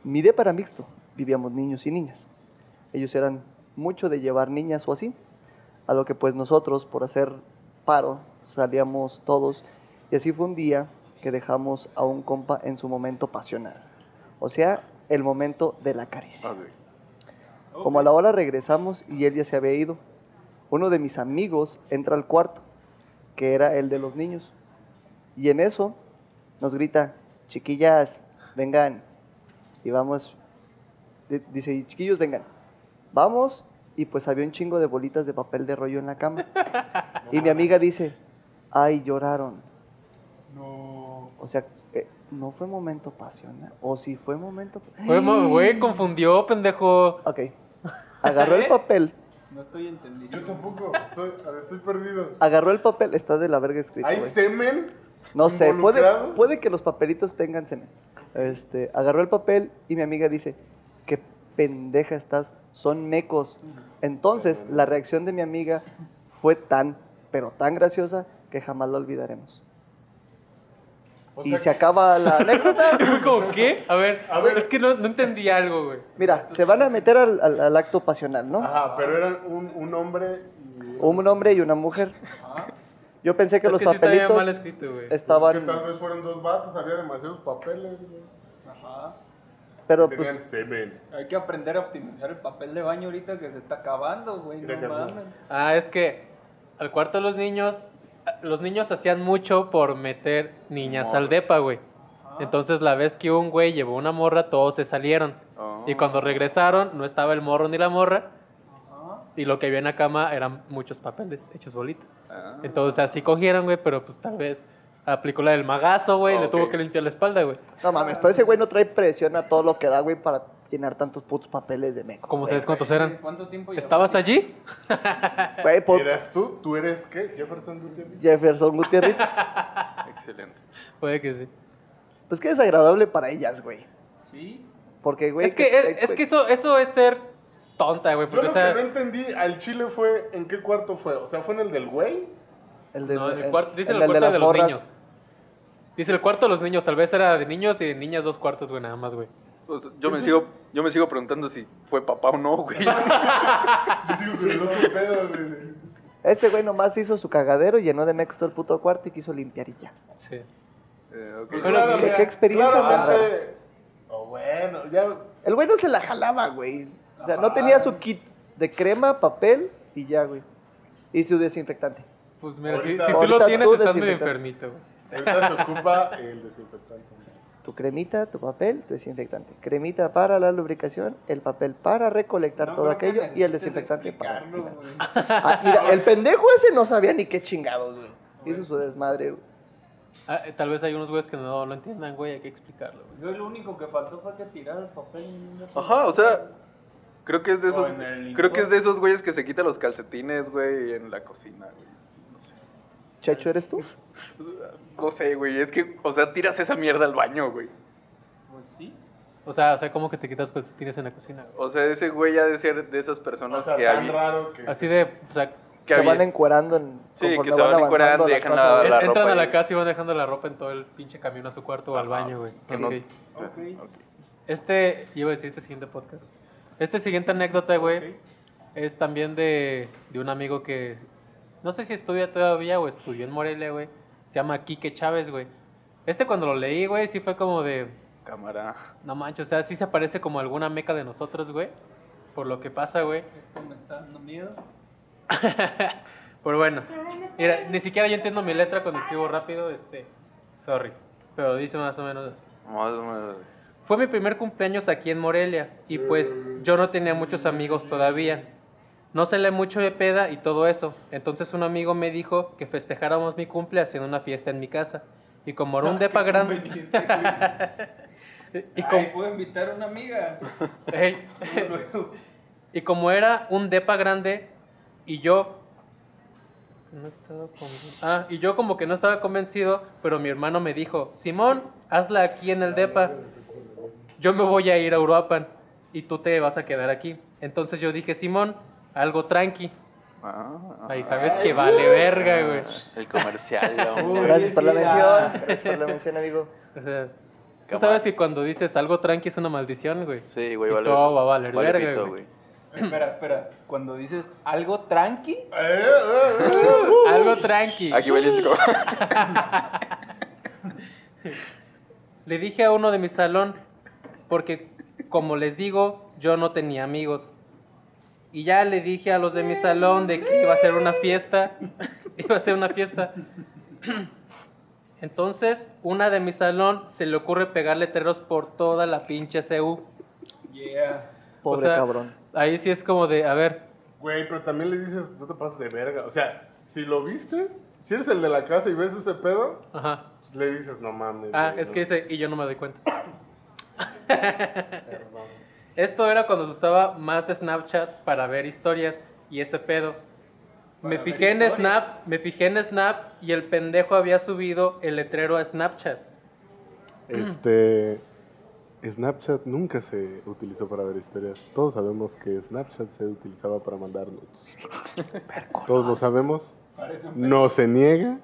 [SPEAKER 2] Mi depa era mixto, vivíamos niños y niñas. Ellos eran mucho de llevar niñas o así, a lo que pues nosotros, por hacer paro, salíamos todos, y así fue un día que dejamos a un compa en su momento pasional. O sea, el momento de la caricia. Como a la hora regresamos y él ya se había ido, uno de mis amigos entra al cuarto, que era el de los niños. Y en eso nos grita, chiquillas, vengan. Y vamos, dice, "Y chiquillos, vengan. Vamos, y pues había un chingo de bolitas de papel de rollo en la cama. Y mi amiga dice, ay, lloraron.
[SPEAKER 5] No.
[SPEAKER 2] O sea, eh, no fue momento pasional. O si fue momento...
[SPEAKER 1] Güey, confundió, pendejo.
[SPEAKER 2] Ok. Agarró el papel.
[SPEAKER 5] No estoy entendiendo.
[SPEAKER 4] Yo tampoco, estoy, estoy perdido.
[SPEAKER 2] Agarró el papel, está de la verga escrito,
[SPEAKER 4] ¿Hay semen?
[SPEAKER 2] No sé, puede, puede que los papelitos tengan semen. Este, agarró el papel y mi amiga dice, qué pendeja estás, son mecos. Entonces, la reacción de mi amiga fue tan, pero tan graciosa que jamás la olvidaremos.
[SPEAKER 4] O
[SPEAKER 2] y
[SPEAKER 4] sea
[SPEAKER 2] se
[SPEAKER 4] que-
[SPEAKER 2] acaba la anécdota.
[SPEAKER 1] Fue como, ¿qué? A ver,
[SPEAKER 4] A ver.
[SPEAKER 1] es que no, no entendí algo, güey.
[SPEAKER 2] Mira, se van a meter al, al- al acto pasional, ¿no?
[SPEAKER 4] Ajá, pero eran un, un hombre y...
[SPEAKER 2] Un hombre y una mujer. Yo pensé que
[SPEAKER 1] es
[SPEAKER 2] los
[SPEAKER 1] que sí
[SPEAKER 2] papelitos
[SPEAKER 1] mal escrito, güey.
[SPEAKER 4] Pues que
[SPEAKER 2] estaban...
[SPEAKER 4] tal vez fueron dos vatos, había demasiados papeles, güey.
[SPEAKER 5] Ajá.
[SPEAKER 2] Pero
[SPEAKER 4] Tenían
[SPEAKER 2] pues,
[SPEAKER 4] semen.
[SPEAKER 5] Hay que aprender a optimizar el papel de baño ahorita que se está acabando, güey. No mames.
[SPEAKER 1] Ah, es que al cuarto de los niños, ah, los niños hacían mucho por meter niñas al depa, güey. Entonces la vez que un güey llevó una morra, todos se salieron.
[SPEAKER 3] Oh.
[SPEAKER 1] Y cuando regresaron, no estaba el morro ni la morra.
[SPEAKER 5] Ajá.
[SPEAKER 1] Y lo que había en la cama eran muchos papeles hechos bolita.
[SPEAKER 3] Ah.
[SPEAKER 1] Entonces así cogieron, güey, pero pues tal vez aplicó la del magazo, güey, le tuvo que limpiar la espalda, güey.
[SPEAKER 2] no mames, pero ese güey no trae presión a todo lo que da, güey, para llenar tantos putos papeles de meco.
[SPEAKER 1] ¿Cómo sabes cuántos eran?
[SPEAKER 5] ¿Cuánto tiempo?
[SPEAKER 1] ¿Estabas allí?
[SPEAKER 2] Güey, por
[SPEAKER 4] ¿Eras tú? ¿Tú eres qué? ¿Jefferson Gutiérrez?
[SPEAKER 2] Jefferson Gutiérrez.
[SPEAKER 3] Excelente.
[SPEAKER 1] Puede que sí.
[SPEAKER 2] Pues qué desagradable para ellas, güey.
[SPEAKER 5] Sí.
[SPEAKER 2] Porque, güey.
[SPEAKER 1] es que, es, es que eso, eso es ser tonta, güey.
[SPEAKER 4] Yo lo
[SPEAKER 1] o sea,
[SPEAKER 4] que no entendí al chile fue en qué cuarto fue. O sea, ¿fue en el del güey?
[SPEAKER 2] El de,
[SPEAKER 1] no, en el
[SPEAKER 2] el-
[SPEAKER 1] cuarto, dice el, cuarto de, los
[SPEAKER 2] morras.
[SPEAKER 1] niños. Dice el cuarto de los niños, tal vez era de niños y de niñas dos cuartos, güey, nada más, güey.
[SPEAKER 3] Yo, me sigo, yo me sigo preguntando si fue papá o no, güey.
[SPEAKER 4] Yo sigo con el otro pedo, güey.
[SPEAKER 2] Este güey nomás hizo su cagadero, llenó de todo el puto cuarto y quiso limpiar y ya.
[SPEAKER 1] Sí.
[SPEAKER 3] Eh.
[SPEAKER 4] Pues
[SPEAKER 2] ¿qué experiencia
[SPEAKER 4] claramente- O bueno, ya.
[SPEAKER 2] El güey no se la jalaba, güey. O sea, no tenía su kit de crema, papel y ya, güey. Y su desinfectante.
[SPEAKER 1] Pues mira, si,
[SPEAKER 4] Ahorita-
[SPEAKER 1] si tú lo tienes,
[SPEAKER 2] tú
[SPEAKER 1] estás medio enfermito.
[SPEAKER 4] Ahorita se ocupa el desinfectante.
[SPEAKER 2] Tu cremita, tu papel, tu desinfectante. Cremita para la lubricación, el papel para recolectar
[SPEAKER 5] No
[SPEAKER 2] todo aquello y el desinfectante para... Ah, mira, el pendejo ese no sabía ni qué chingados, güey. Hizo su desmadre, güey.
[SPEAKER 1] Ah, eh, tal vez hay unos güeyes que no lo entiendan, güey, hay que explicarlo, güey.
[SPEAKER 5] Yo lo único que faltó fue que tirar el papel.
[SPEAKER 3] Ajá, o sea, creo que es de esos. Creo que es de esos güeyes que se quita los calcetines, güey, en la cocina, güey.
[SPEAKER 2] Chacho, ¿eres tú?
[SPEAKER 3] No sé, güey. Es que, o sea, tiras esa mierda al baño, güey.
[SPEAKER 5] Pues sí.
[SPEAKER 1] O sea, o sea, ¿cómo que te quitas calcetines en la cocina, güey?
[SPEAKER 3] O sea, ese güey ya de ser de esas
[SPEAKER 4] O
[SPEAKER 3] personas
[SPEAKER 4] sea,
[SPEAKER 3] que
[SPEAKER 4] tan
[SPEAKER 3] hay.
[SPEAKER 4] raro que.
[SPEAKER 1] Así de, o sea,
[SPEAKER 3] que
[SPEAKER 2] se
[SPEAKER 3] había-
[SPEAKER 2] van encuerando en,
[SPEAKER 3] Sí, que se van
[SPEAKER 2] avanzando
[SPEAKER 3] encuerando
[SPEAKER 2] la
[SPEAKER 3] dejan la- la-
[SPEAKER 1] en- entran
[SPEAKER 3] ropa
[SPEAKER 1] a la casa y van dejando la ropa en todo el pinche camino a su cuarto o al baño, güey.
[SPEAKER 3] no-
[SPEAKER 5] Ok.
[SPEAKER 3] Ok.
[SPEAKER 1] Este, iba a decir este siguiente podcast. güey. Este siguiente anécdota, güey, es también de, de un amigo que no sé si estudia todavía o estudió en Morelia, güey. Se llama Quique Chávez, güey. Este cuando lo leí, güey, sí fue como de,
[SPEAKER 3] Cámara.
[SPEAKER 1] no manches, o sea, sí se parece como alguna meca de nosotros, güey. Por lo que pasa, güey.
[SPEAKER 5] Esto me está dando miedo.
[SPEAKER 1] Pero bueno, mira, ni siquiera yo entiendo mi letra cuando escribo rápido, este, sorry. Pero dice más o menos así.
[SPEAKER 3] Más o menos.
[SPEAKER 1] Fue mi primer cumpleaños aquí en Morelia y pues yo no tenía muchos amigos todavía. No se lee mucho de peda y todo eso. Entonces un amigo me dijo que festejáramos mi cumple haciendo una fiesta en mi casa. Y como era un depa grande... y,
[SPEAKER 5] Ay,
[SPEAKER 1] como,
[SPEAKER 5] puedo invitar a una amiga.
[SPEAKER 1] Ey,
[SPEAKER 5] Luego.
[SPEAKER 1] y como era un depa grande y yo... No estaba conven- Ah, y yo como que no estaba convencido, pero mi hermano me dijo, Simón, hazla aquí en el depa. Yo me voy a ir a Uruapan y tú te vas a quedar aquí. Entonces yo dije, Simón, algo tranqui.
[SPEAKER 3] Ah,
[SPEAKER 1] Ahí sabes que vale verga, güey.
[SPEAKER 3] El comercial,
[SPEAKER 5] Uy.
[SPEAKER 2] Gracias por la mención.
[SPEAKER 5] ah.
[SPEAKER 2] Gracias por la mención, amigo.
[SPEAKER 1] O sea, tú sabes que cuando dices algo tranqui es una maldición, güey.
[SPEAKER 3] Sí, güey,
[SPEAKER 1] Y
[SPEAKER 3] vale.
[SPEAKER 1] todo va a valer
[SPEAKER 3] vale
[SPEAKER 1] verga,
[SPEAKER 3] pito,
[SPEAKER 1] güey.
[SPEAKER 5] Espera, espera. Cuando dices algo tranqui.
[SPEAKER 1] Algo tranqui.
[SPEAKER 3] Aquí va el índico.
[SPEAKER 1] Le dije a uno de mi salón, porque como les digo, yo no tenía amigos. Y ya le dije a los de mi salón de que iba a ser una fiesta. iba a ser una fiesta. Entonces, una de mi salón se le ocurre pegar letreros por toda la pinche CU.
[SPEAKER 5] yeah.
[SPEAKER 2] Pobre
[SPEAKER 1] O sea,
[SPEAKER 2] cabrón.
[SPEAKER 1] Ahí sí es como de, a ver,
[SPEAKER 4] Güey, pero también le dices, no te pases de verga. O sea, si lo viste, si eres el de la casa y ves ese pedo,
[SPEAKER 1] ajá.
[SPEAKER 4] pues le dices, no mames.
[SPEAKER 1] Ah,
[SPEAKER 4] güey,
[SPEAKER 1] es
[SPEAKER 4] no".
[SPEAKER 1] que dice, y yo no me doy cuenta. Esto era cuando se usaba más Snapchat para ver historias y ese pedo. Me fijé en. Snap, me fijé en Snap y el pendejo había subido el letrero a Snapchat.
[SPEAKER 4] Este. Snapchat nunca se utilizó para ver historias. Todos sabemos que Snapchat se utilizaba para mandar nudes. Todos lo sabemos. No se niega,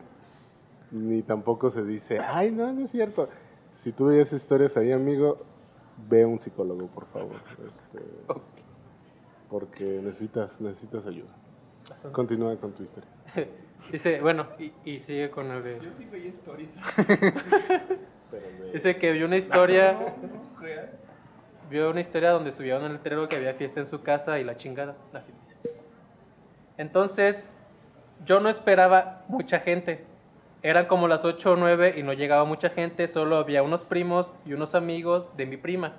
[SPEAKER 4] ni tampoco se dice, ay, no, no es cierto. Si tú veías historias ahí, amigo, ve a un psicólogo, por favor. Este, porque necesitas, necesitas ayuda. Continúa con tu historia.
[SPEAKER 1] Dice, bueno, y, y sigue con el de...
[SPEAKER 5] Yo sí veía stories.
[SPEAKER 1] Dice que vio una historia,
[SPEAKER 5] No, real.
[SPEAKER 1] vio una historia donde subieron el letrero que había fiesta en su casa y la chingada. Así dice. Entonces, yo no esperaba mucha gente. Eran como las 8 o 9 y no llegaba mucha gente, solo había unos primos y unos amigos de mi prima.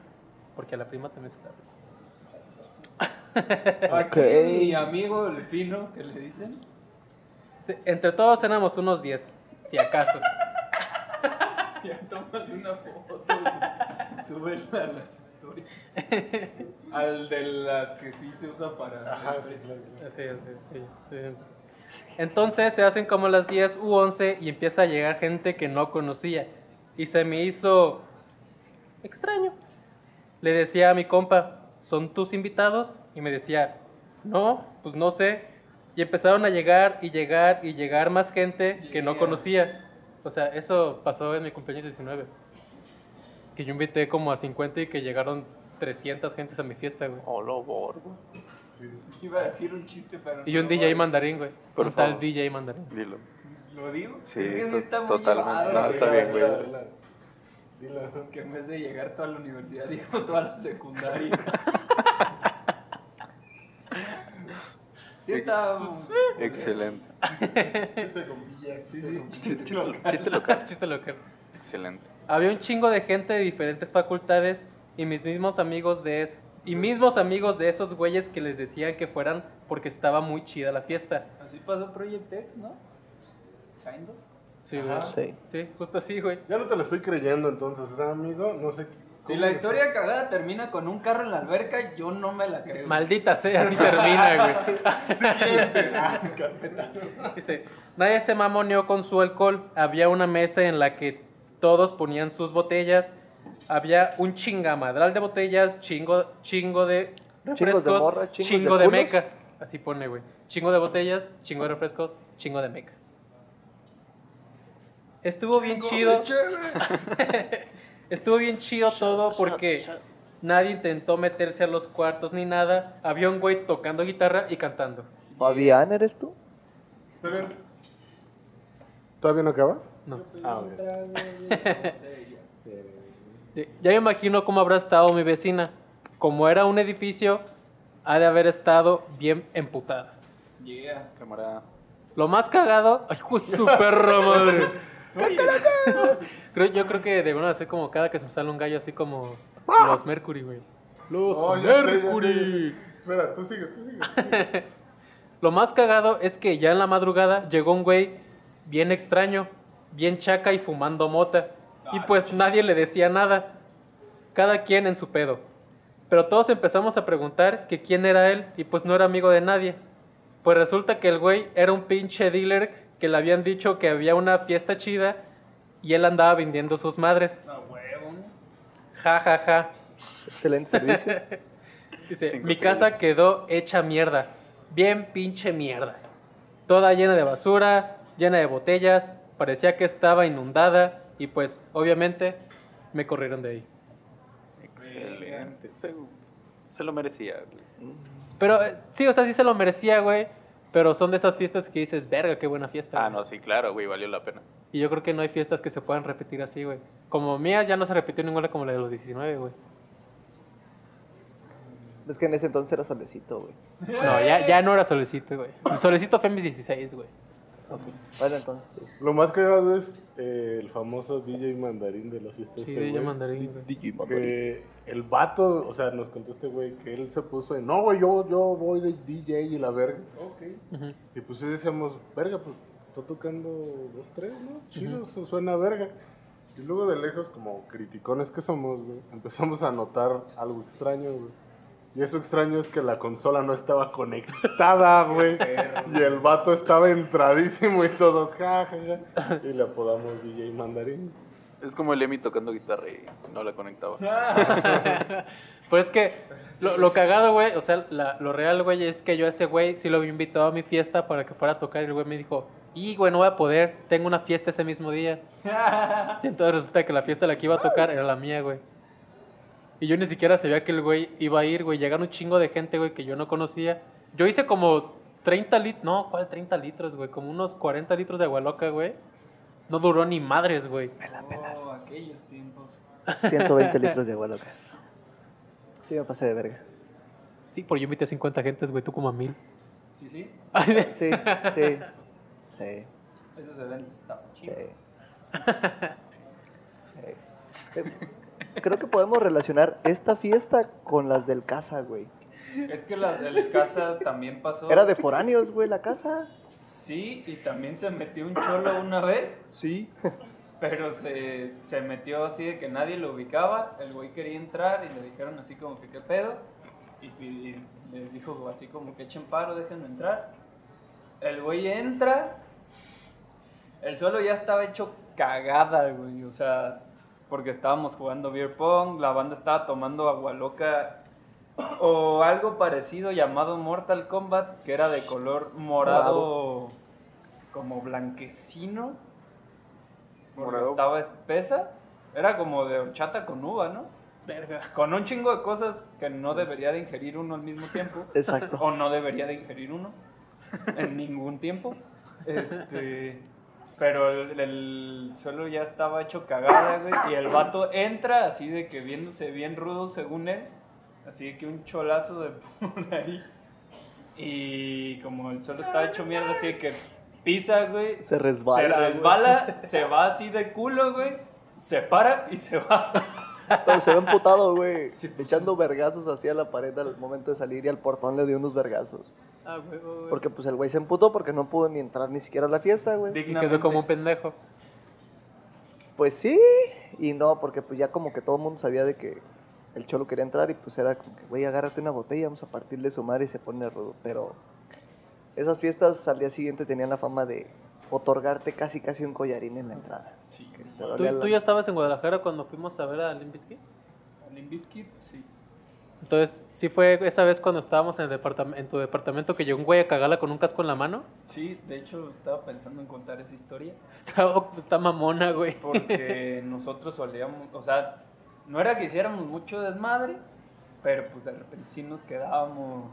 [SPEAKER 1] Porque a la prima también se la
[SPEAKER 5] Aquí mi amigo el fino, que le dicen.
[SPEAKER 1] Sí, Entre todos éramos unos 10, si acaso.
[SPEAKER 5] Ya tómale una foto, súbela a las historias. Al de las que sí se usa para.
[SPEAKER 4] Ajá,
[SPEAKER 5] este,
[SPEAKER 4] sí, claro, claro.
[SPEAKER 1] Sí, sí, sí, sí. Entonces se hacen como las 10 u 11 y empieza a llegar gente que no conocía. Y se me hizo extraño. Le decía a mi compa, ¿son tus invitados? Y me decía, no, pues no sé. Y empezaron a llegar y llegar y llegar más gente que no conocía. O sea, eso pasó en mi cumpleaños 19. Que yo invité como a 50 y que llegaron 300 gentes a mi fiesta, güey.
[SPEAKER 3] Oh, lo borgo.
[SPEAKER 5] Iba a decir un chiste, pero.
[SPEAKER 1] Y
[SPEAKER 5] no
[SPEAKER 1] un DJ mandarín, güey.
[SPEAKER 3] Por
[SPEAKER 1] Un tal
[SPEAKER 3] favor.
[SPEAKER 1] DJ mandarín.
[SPEAKER 3] Dilo.
[SPEAKER 5] Lo ¿Lo digo?
[SPEAKER 3] Sí,
[SPEAKER 5] es que sí está muy
[SPEAKER 3] totalmente.
[SPEAKER 5] llevado,
[SPEAKER 3] No, está bien, güey.
[SPEAKER 4] Dila.
[SPEAKER 5] Que en vez de llegar toda la universidad, dijo toda la secundaria. sí, está.
[SPEAKER 3] Excelente.
[SPEAKER 4] Chiste con Villa,
[SPEAKER 5] Sí,
[SPEAKER 4] chiste
[SPEAKER 5] sí, chiste
[SPEAKER 3] Chiste
[SPEAKER 5] local.
[SPEAKER 3] local. Chiste local.
[SPEAKER 1] Chiste local.
[SPEAKER 3] Excelente.
[SPEAKER 1] Había un chingo de gente de diferentes facultades y mis mismos amigos de es- y mismos amigos de esos güeyes que les decían que fueran porque estaba muy chida la fiesta.
[SPEAKER 5] Así pasó Project X, ¿no?
[SPEAKER 1] Sí, güey.
[SPEAKER 2] Sí.
[SPEAKER 1] Sí, justo así, güey.
[SPEAKER 4] Ya no te lo estoy creyendo entonces, ¿eh, amigo? No sé.
[SPEAKER 5] Si
[SPEAKER 4] cómo-
[SPEAKER 5] la historia cagada termina con un carro en la alberca, yo no me la creo.
[SPEAKER 1] Maldita sea, así termina, güey.
[SPEAKER 4] Siguiente. Ah,
[SPEAKER 5] Carpetazo.
[SPEAKER 1] Dice, nadie se mamoneó con su alcohol. Había una mesa en la que todos ponían sus botellas. Había un chingamadral de botellas, chingo, chingo de
[SPEAKER 2] de
[SPEAKER 1] refrescos,
[SPEAKER 2] morra, chingos
[SPEAKER 1] chingo
[SPEAKER 2] de
[SPEAKER 1] de, meca. Así pone, güey. Chingo de botellas, chingo de refrescos, chingo de meca. Estuvo bien chido. Estuvo bien chido todo porque nadie intentó meterse a los cuartos ni nada. Había un güey tocando guitarra y cantando.
[SPEAKER 2] Fabián, ¿eres tú?
[SPEAKER 4] ¿Todavía no acaba?
[SPEAKER 1] No.
[SPEAKER 4] Ah.
[SPEAKER 1] Ya me imagino cómo habrá estado mi vecina. Como era un edificio, ha de haber estado bien emputada.
[SPEAKER 5] Yeah.
[SPEAKER 3] Cámara.
[SPEAKER 1] Lo más cagado. ¡Ay, su perra madre! Creo- yo creo que debieron hacer como cada que se me sale un gallo, así como los Mercury, güey. Los
[SPEAKER 4] Oh, sé, sé.
[SPEAKER 1] Mercury.
[SPEAKER 4] Espera, tú sigue, tú sigue. tú sigue.
[SPEAKER 1] Lo más cagado es que ya en la madrugada llegó un güey bien extraño, bien chaca y fumando mota. Y pues nadie le decía nada. Cada quien en su pedo. Pero todos empezamos a preguntar que quién era él y pues no era amigo de nadie. Pues resulta que el güey era un pinche dealer que le habían dicho que había una fiesta chida y él andaba vendiendo sus madres. Ja, ja, ja.
[SPEAKER 2] Excelente servicio.
[SPEAKER 1] Dice,
[SPEAKER 3] Cinco
[SPEAKER 1] mi
[SPEAKER 3] estrellas.
[SPEAKER 1] casa quedó hecha mierda. Bien pinche mierda. Toda llena de basura, llena de botellas. Parecía que estaba inundada. Y pues, obviamente, me corrieron de ahí.
[SPEAKER 3] Excelente. Se, se lo merecía. güey.
[SPEAKER 1] Pero eh, sí, o sea, sí se lo merecía, güey. Pero son de esas fiestas que dices, verga, qué buena fiesta.
[SPEAKER 3] Ah,
[SPEAKER 1] güey".
[SPEAKER 3] no, sí, claro, güey, valió la pena.
[SPEAKER 1] Y yo creo que no hay fiestas que se puedan repetir así, güey. Como mías ya no se repitió ninguna como la de los 19, güey.
[SPEAKER 2] es que en ese entonces era solecito, güey.
[SPEAKER 1] No, ya, ya no era solecito, güey. El solecito fue en mis 16, güey.
[SPEAKER 2] Ok. Bueno, entonces.
[SPEAKER 4] Lo más cagado es eh, el famoso DJ Mandarín de la fiesta
[SPEAKER 1] Sí,
[SPEAKER 4] este
[SPEAKER 1] de ella
[SPEAKER 4] güey.
[SPEAKER 1] mandarín.
[SPEAKER 4] Que el vato, o sea, nos contó este güey que él se puso en, no, güey, yo, yo voy de DJ y la verga.
[SPEAKER 1] Ujú.
[SPEAKER 4] Y pues sí decíamos, verga, pues está tocando dos, tres, ¿no? Chido, eso suena verga. Y luego de lejos, como criticones que somos, güey, empezamos a notar algo extraño, güey. Y eso extraño es que la consola no estaba conectada, güey. y el vato estaba entradísimo y todos, ja, ja, ja. Y le apodamos DJ Mandarín.
[SPEAKER 3] Es como el Emi tocando guitarra y no la conectaba.
[SPEAKER 1] Pues es que lo, lo cagado, güey, o sea, la- lo real, güey, es que yo a ese güey sí lo había invitado a mi fiesta para que fuera a tocar y el güey me dijo, y güey, no voy a poder, tengo una fiesta ese mismo día. Y entonces resulta que la fiesta a la que iba a tocar era la mía, güey. Y yo ni siquiera sabía que el güey iba a ir, güey. Llegaron un chingo de gente, güey, que yo no conocía. Yo hice como 30 litros, no, ¿cuál 30 litros, güey? Como unos 40 litros de agua loca, güey. No duró ni madres, güey.
[SPEAKER 5] Oh, aquellos tiempos.
[SPEAKER 2] 120 litros de agua loca. Sí, me pasé de verga.
[SPEAKER 1] Sí, por yo invité a 50 gentes, güey, tú como a mil.
[SPEAKER 5] Sí, sí.
[SPEAKER 2] Sí, sí. Sí,
[SPEAKER 5] Esos eventos están
[SPEAKER 2] sí.
[SPEAKER 5] chidos.
[SPEAKER 2] Sí. Creo que podemos relacionar esta fiesta con las del casa, güey.
[SPEAKER 5] Es que las de la casa también pasó.
[SPEAKER 2] Era de foráneos, güey, la casa.
[SPEAKER 5] Sí, y también se metió un cholo una vez,
[SPEAKER 2] Sí.
[SPEAKER 5] pero se, se metió así de que nadie lo ubicaba. El güey quería entrar y le dijeron así como que qué pedo. Y, y les dijo así como que echen paro, déjenme entrar. El güey entra. El suelo ya estaba hecho cagada, güey. O sea, porque estábamos jugando beer pong, la banda estaba tomando agua loca o algo parecido llamado Mortal Kombat, que era de color morado, como blanquecino. Porque
[SPEAKER 3] Morado.
[SPEAKER 5] estaba espesa. Era como de horchata con uva, ¿no?
[SPEAKER 1] Verga.
[SPEAKER 5] Con un chingo de cosas que no debería de ingerir uno al mismo tiempo.
[SPEAKER 2] Exacto.
[SPEAKER 5] O no debería de ingerir uno en ningún tiempo. Este, Pero el, el suelo ya estaba hecho cagada, güey. Y el vato entra así de que viéndose bien rudo según él. Así de que un cholazo de por ahí. Y como el suelo estaba hecho mierda, así de que pisa, güey.
[SPEAKER 2] Se resbala,
[SPEAKER 5] Se
[SPEAKER 2] güey.
[SPEAKER 5] resbala, se va así de culo, güey. Se para y se va.
[SPEAKER 2] Pero se ve emputado, güey.
[SPEAKER 5] Sí, pues,
[SPEAKER 2] echando vergazos hacia la pared al momento de salir y al portón le dio unos vergazos.
[SPEAKER 1] Ah, güey, güey.
[SPEAKER 2] Porque pues el güey se emputó porque no pudo ni entrar ni siquiera a la fiesta, güey.
[SPEAKER 1] Y quedó como un pendejo.
[SPEAKER 2] Pues sí y no, porque pues ya como que todo el mundo sabía de que el cholo quería entrar y pues era como que, güey, agárrate una botella, vamos a partirle su madre y se pone rudo. Pero esas fiestas al día siguiente tenían la fama de otorgarte casi casi un collarín en la entrada.
[SPEAKER 5] Sí.
[SPEAKER 1] ¿Tú,
[SPEAKER 2] la-
[SPEAKER 1] tú ya estabas en Guadalajara cuando fuimos a ver a Bizkit,
[SPEAKER 5] sí.
[SPEAKER 1] Entonces, ¿sí fue esa vez cuando estábamos en, el departam- en tu departamento que llegó un güey a cagarla con un casco en la mano?
[SPEAKER 5] Sí, de hecho estaba pensando en contar esa historia.
[SPEAKER 1] Está, está mamona, güey.
[SPEAKER 5] Porque nosotros solíamos, o sea, no era que hiciéramos mucho desmadre, pero pues de repente sí nos quedábamos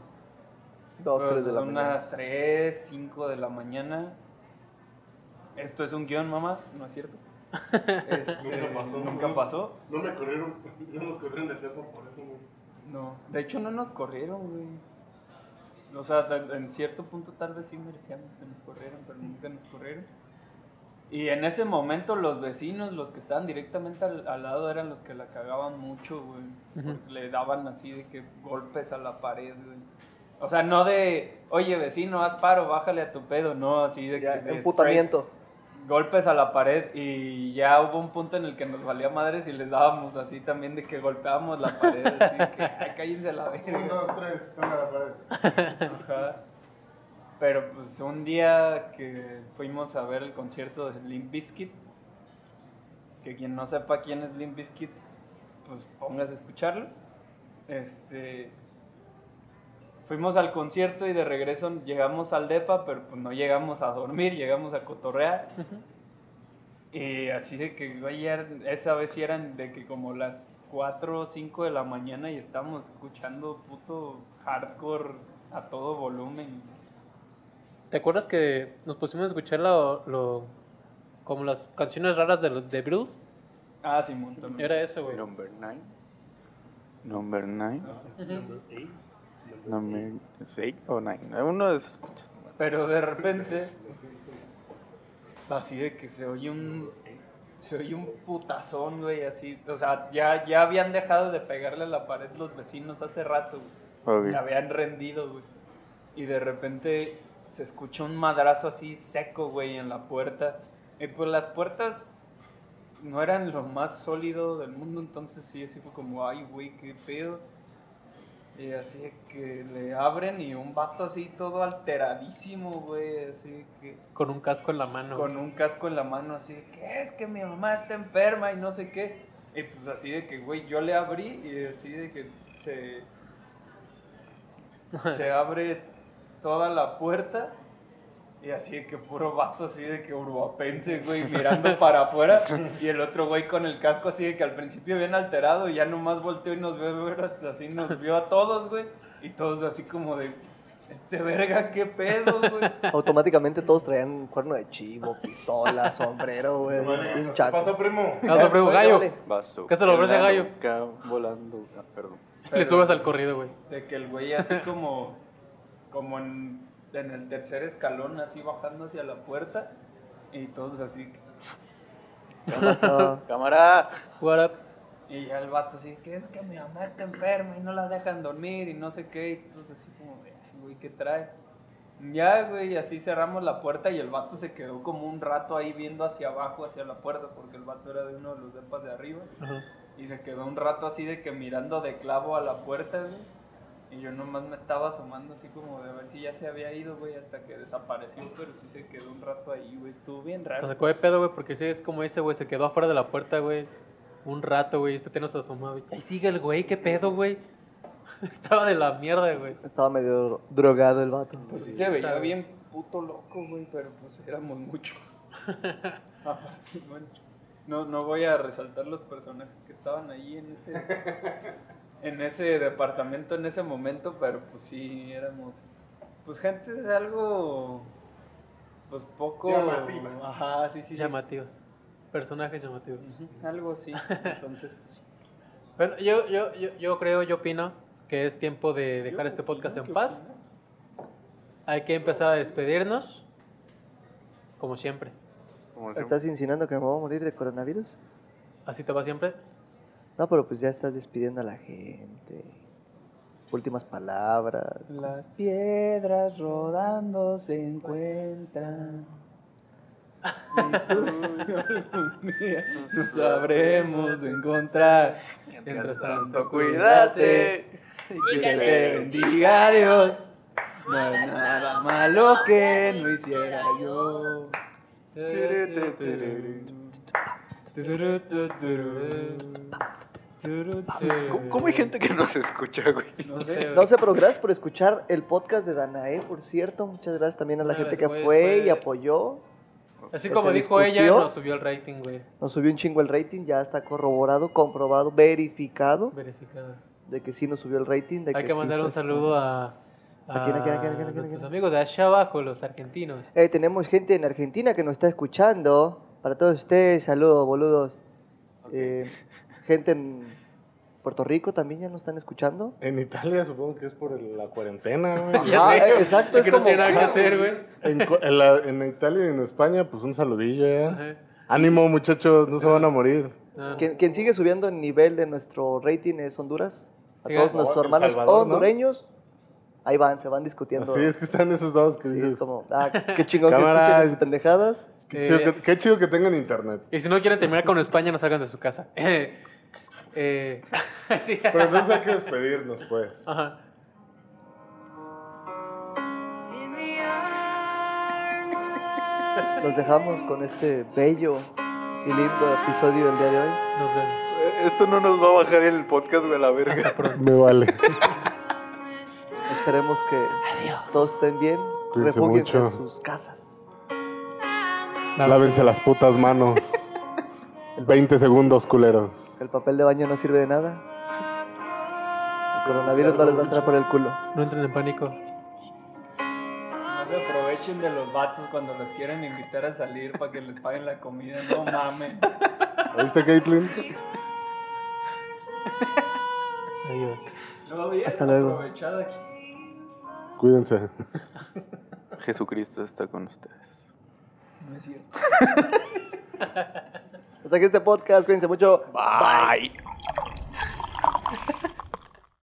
[SPEAKER 2] Dos,
[SPEAKER 5] pues,
[SPEAKER 2] tres de la
[SPEAKER 5] unas
[SPEAKER 2] mañana.
[SPEAKER 5] 3, 5 de la mañana. Esto es un guion, mamá, ¿no es cierto? Este,
[SPEAKER 4] Nunca pasó.
[SPEAKER 5] Nunca pasó.
[SPEAKER 4] No me corrieron, no nos corrieron de jefa por eso, güey.
[SPEAKER 5] No, de hecho no nos corrieron, güey. O sea, en cierto punto tal vez sí merecíamos que nos corrieran, pero nunca nos corrieron. Y en ese momento los vecinos, los que estaban directamente al, al lado, eran los que la cagaban mucho, güey. Le daban así de que golpes a la pared, güey. O sea, no de, oye vecino, haz paro, bájale a tu pedo, no, así de
[SPEAKER 2] Ya,
[SPEAKER 5] que... de
[SPEAKER 2] emputamiento.
[SPEAKER 5] Golpes a la pared y ya hubo un punto en el que nos valía madres y les dábamos así también de que golpeábamos la pared, así que ay, cállense la
[SPEAKER 4] Un,
[SPEAKER 5] verga.
[SPEAKER 4] dos, tres, toma la pared.
[SPEAKER 5] Ajá. Pero pues un día que fuimos a ver el concierto de Limp Bizkit, que quien no sepa quién es Limp Bizkit, pues póngase a escucharlo. Este fuimos al concierto y de regreso llegamos al depa, pero pues no llegamos a dormir, llegamos a cotorrear. Y así de que, ya esa vez sí eran de que como las 4 o 5 de la mañana y estábamos escuchando puto hardcore a todo volumen.
[SPEAKER 1] ¿Te acuerdas que nos pusimos a escuchar lo, lo- como las canciones raras de, los- de Beatles?
[SPEAKER 5] Ah, Simón también.
[SPEAKER 1] Era eso, güey.
[SPEAKER 3] Number 9. Number 9. Number 6 o 9. Uno de esos pinches.
[SPEAKER 5] Pero de repente, así de que se oye un. Se oye un putazón, güey, así. O sea, ya, ya habían dejado de pegarle a la pared los vecinos hace rato, güey. Se habían rendido, güey. Y de repente se escucha un madrazo así seco, güey, en la puerta. Y pues las puertas no eran lo más sólido del mundo, entonces sí, así fue como, ay, güey, qué pedo. Y así de que le abren y un vato así todo alteradísimo, güey, así que
[SPEAKER 1] Con un casco en la mano.
[SPEAKER 5] con un casco en la mano, así de que es que mi mamá está enferma y no sé qué. Y pues así de que, güey, yo le abrí y así de que se, se abre toda la puerta y así de que puro vato así de que urbapense, güey, mirando para afuera y el otro güey con el casco así de que al principio bien alterado y ya nomás volteó y nos vio así, nos vio a todos, güey, y todos así como de, este verga, qué pedo, güey.
[SPEAKER 2] Automáticamente todos traían cuerno de chivo, pistola, sombrero, güey.
[SPEAKER 4] ¿Qué pasó, primo?
[SPEAKER 1] Ah, sobre un gallo.
[SPEAKER 3] Vaso.
[SPEAKER 1] ¿Qué se le ofrece Gallo?
[SPEAKER 3] nuca volando. Ah, perdón.
[SPEAKER 1] Le subes al corrido, güey.
[SPEAKER 5] De que el güey así como, como en, en el tercer escalón, así bajando hacia la puerta. Y todos así.
[SPEAKER 2] ¿Qué pasó?
[SPEAKER 3] Cámara.
[SPEAKER 1] What up?
[SPEAKER 5] Y ya el vato así, que es que mi mamá está enferma y no la dejan dormir y no sé qué. Y todos así como, de, "Ay, güey, ¿qué trae? Ya, güey, y así cerramos la puerta y el vato se quedó como un rato ahí viendo hacia abajo, hacia la puerta, porque el vato era de uno de los depas de arriba.
[SPEAKER 1] Ajá.
[SPEAKER 5] Y se quedó un rato así de que mirando de clavo a la puerta, güey. Y yo nomás me estaba asomando así como de ver si ya se había ido, güey, hasta que desapareció, pero sí se quedó un rato ahí, güey. Estuvo bien
[SPEAKER 1] Se
[SPEAKER 5] raro.
[SPEAKER 1] sacó de pedo, güey, porque sí es como ese, güey, se quedó afuera de la puerta, güey. Un rato, güey, este nos asomó, güey. Ahí sigue el güey, qué pedo, güey. Estaba de la mierda, güey.
[SPEAKER 2] Estaba medio drogado el vato.
[SPEAKER 5] Pues sí se veía
[SPEAKER 1] sabe.
[SPEAKER 5] bien puto loco, güey, pero pues éramos muchos. Aparte, bueno, no, no voy a resaltar los personajes que estaban ahí en ese, en ese departamento en ese momento, pero pues sí éramos, pues gente es algo, pues poco...
[SPEAKER 4] Llamativas.
[SPEAKER 5] Ajá, sí, sí. sí.
[SPEAKER 1] Llamativos. Personajes llamativos.
[SPEAKER 5] Ujú, Algo así. Entonces, pues, sí.
[SPEAKER 1] Bueno, yo, yo, yo, yo creo, yo opino que es tiempo de dejar este podcast en paz. Hay que empezar a despedirnos, como siempre.
[SPEAKER 3] Como siempre.
[SPEAKER 2] ¿Estás insinuando que me voy a morir de coronavirus?
[SPEAKER 1] ¿Así te va siempre?
[SPEAKER 2] No, pero pues ya estás despidiendo a la gente. Últimas palabras.
[SPEAKER 5] Las piedras rodando se encuentran. Y tú algún día nos sabremos encontrar. Mientras tanto, cuídate. Y que te bendiga Dios. No hay nada malo que no hiciera yo.
[SPEAKER 3] ¿Cómo, cómo hay gente que nos escucha, güey?
[SPEAKER 5] No sé.
[SPEAKER 2] No sé, pero gracias por escuchar el podcast de Danae, por cierto. Muchas gracias también a la gente que fue
[SPEAKER 1] fue-
[SPEAKER 2] y apoyó.
[SPEAKER 1] Así como dijo ella, nos subió el rating, güey.
[SPEAKER 2] Nos subió un chingo el rating, ya está corroborado, comprobado, verificado
[SPEAKER 1] Verificado.
[SPEAKER 2] de que sí nos subió el rating. De
[SPEAKER 1] Hay que mandar un saludo a,
[SPEAKER 2] ¿A quién, a quién, quién,
[SPEAKER 1] nuestros amigos de allá abajo, los argentinos.
[SPEAKER 2] Eh, tenemos gente en Argentina que nos está escuchando. Para todos ustedes, saludos, boludos. Eh, gente en Puerto Rico también ya nos están escuchando.
[SPEAKER 4] En Italia supongo que es por el- la cuarentena, güey.
[SPEAKER 2] Ah, eh, exacto,
[SPEAKER 1] es
[SPEAKER 2] es
[SPEAKER 1] que no
[SPEAKER 2] como-
[SPEAKER 1] tiene nada que hacer, güey.
[SPEAKER 4] En, en la- en Italia y en España, pues un saludillo, ¿eh?
[SPEAKER 1] Ajá.
[SPEAKER 4] Ánimo, muchachos, no se van a morir.
[SPEAKER 1] Ah.
[SPEAKER 2] Quien, quien sigue subiendo el nivel de nuestro rating es Honduras. A
[SPEAKER 1] Sí,
[SPEAKER 2] todos nuestros
[SPEAKER 4] Salvador,
[SPEAKER 2] hermanos
[SPEAKER 4] ¿no?
[SPEAKER 2] hondureños. Ahí van, se van discutiendo.
[SPEAKER 4] Así es que están esos dos que
[SPEAKER 2] Sí,
[SPEAKER 4] dices.
[SPEAKER 2] es como, ah, qué chingón que
[SPEAKER 4] Cámara,
[SPEAKER 2] escuchen
[SPEAKER 4] es-
[SPEAKER 2] esas pendejadas.
[SPEAKER 4] Qué, chido
[SPEAKER 1] Eh,
[SPEAKER 4] que, qué chido que tengan internet.
[SPEAKER 1] Y si no quieren terminar con España, no salgan de su casa. Eh, sí.
[SPEAKER 4] Pero entonces hay que despedirnos, pues.
[SPEAKER 1] Ajá.
[SPEAKER 2] Los dejamos con este bello y lindo episodio del día de hoy.
[SPEAKER 1] Nos vemos.
[SPEAKER 3] Eh, Esto no nos va a bajar el podcast, a la verga.
[SPEAKER 4] Me vale.
[SPEAKER 2] Esperemos que todos estén bien.
[SPEAKER 4] Cuídense
[SPEAKER 2] Refúgiense
[SPEAKER 4] mucho.
[SPEAKER 2] en sus casas.
[SPEAKER 4] Lávense las putas manos. 20 segundos, culeros.
[SPEAKER 2] El papel de baño no sirve de nada. El coronavirus no les va a entrar por el culo.
[SPEAKER 1] No entren en pánico.
[SPEAKER 5] No se aprovechen de los vatos cuando los quieren invitar a salir para que les paguen la comida. No mames.
[SPEAKER 4] ¿Oíste, Caitlin?
[SPEAKER 1] Adiós.
[SPEAKER 5] No, bien
[SPEAKER 2] Hasta luego.
[SPEAKER 5] aprovechado aquí.
[SPEAKER 4] Cuídense.
[SPEAKER 3] Jesucristo está con ustedes.
[SPEAKER 5] No es cierto.
[SPEAKER 2] Hasta aquí este podcast. Cuídense mucho.
[SPEAKER 3] Bye.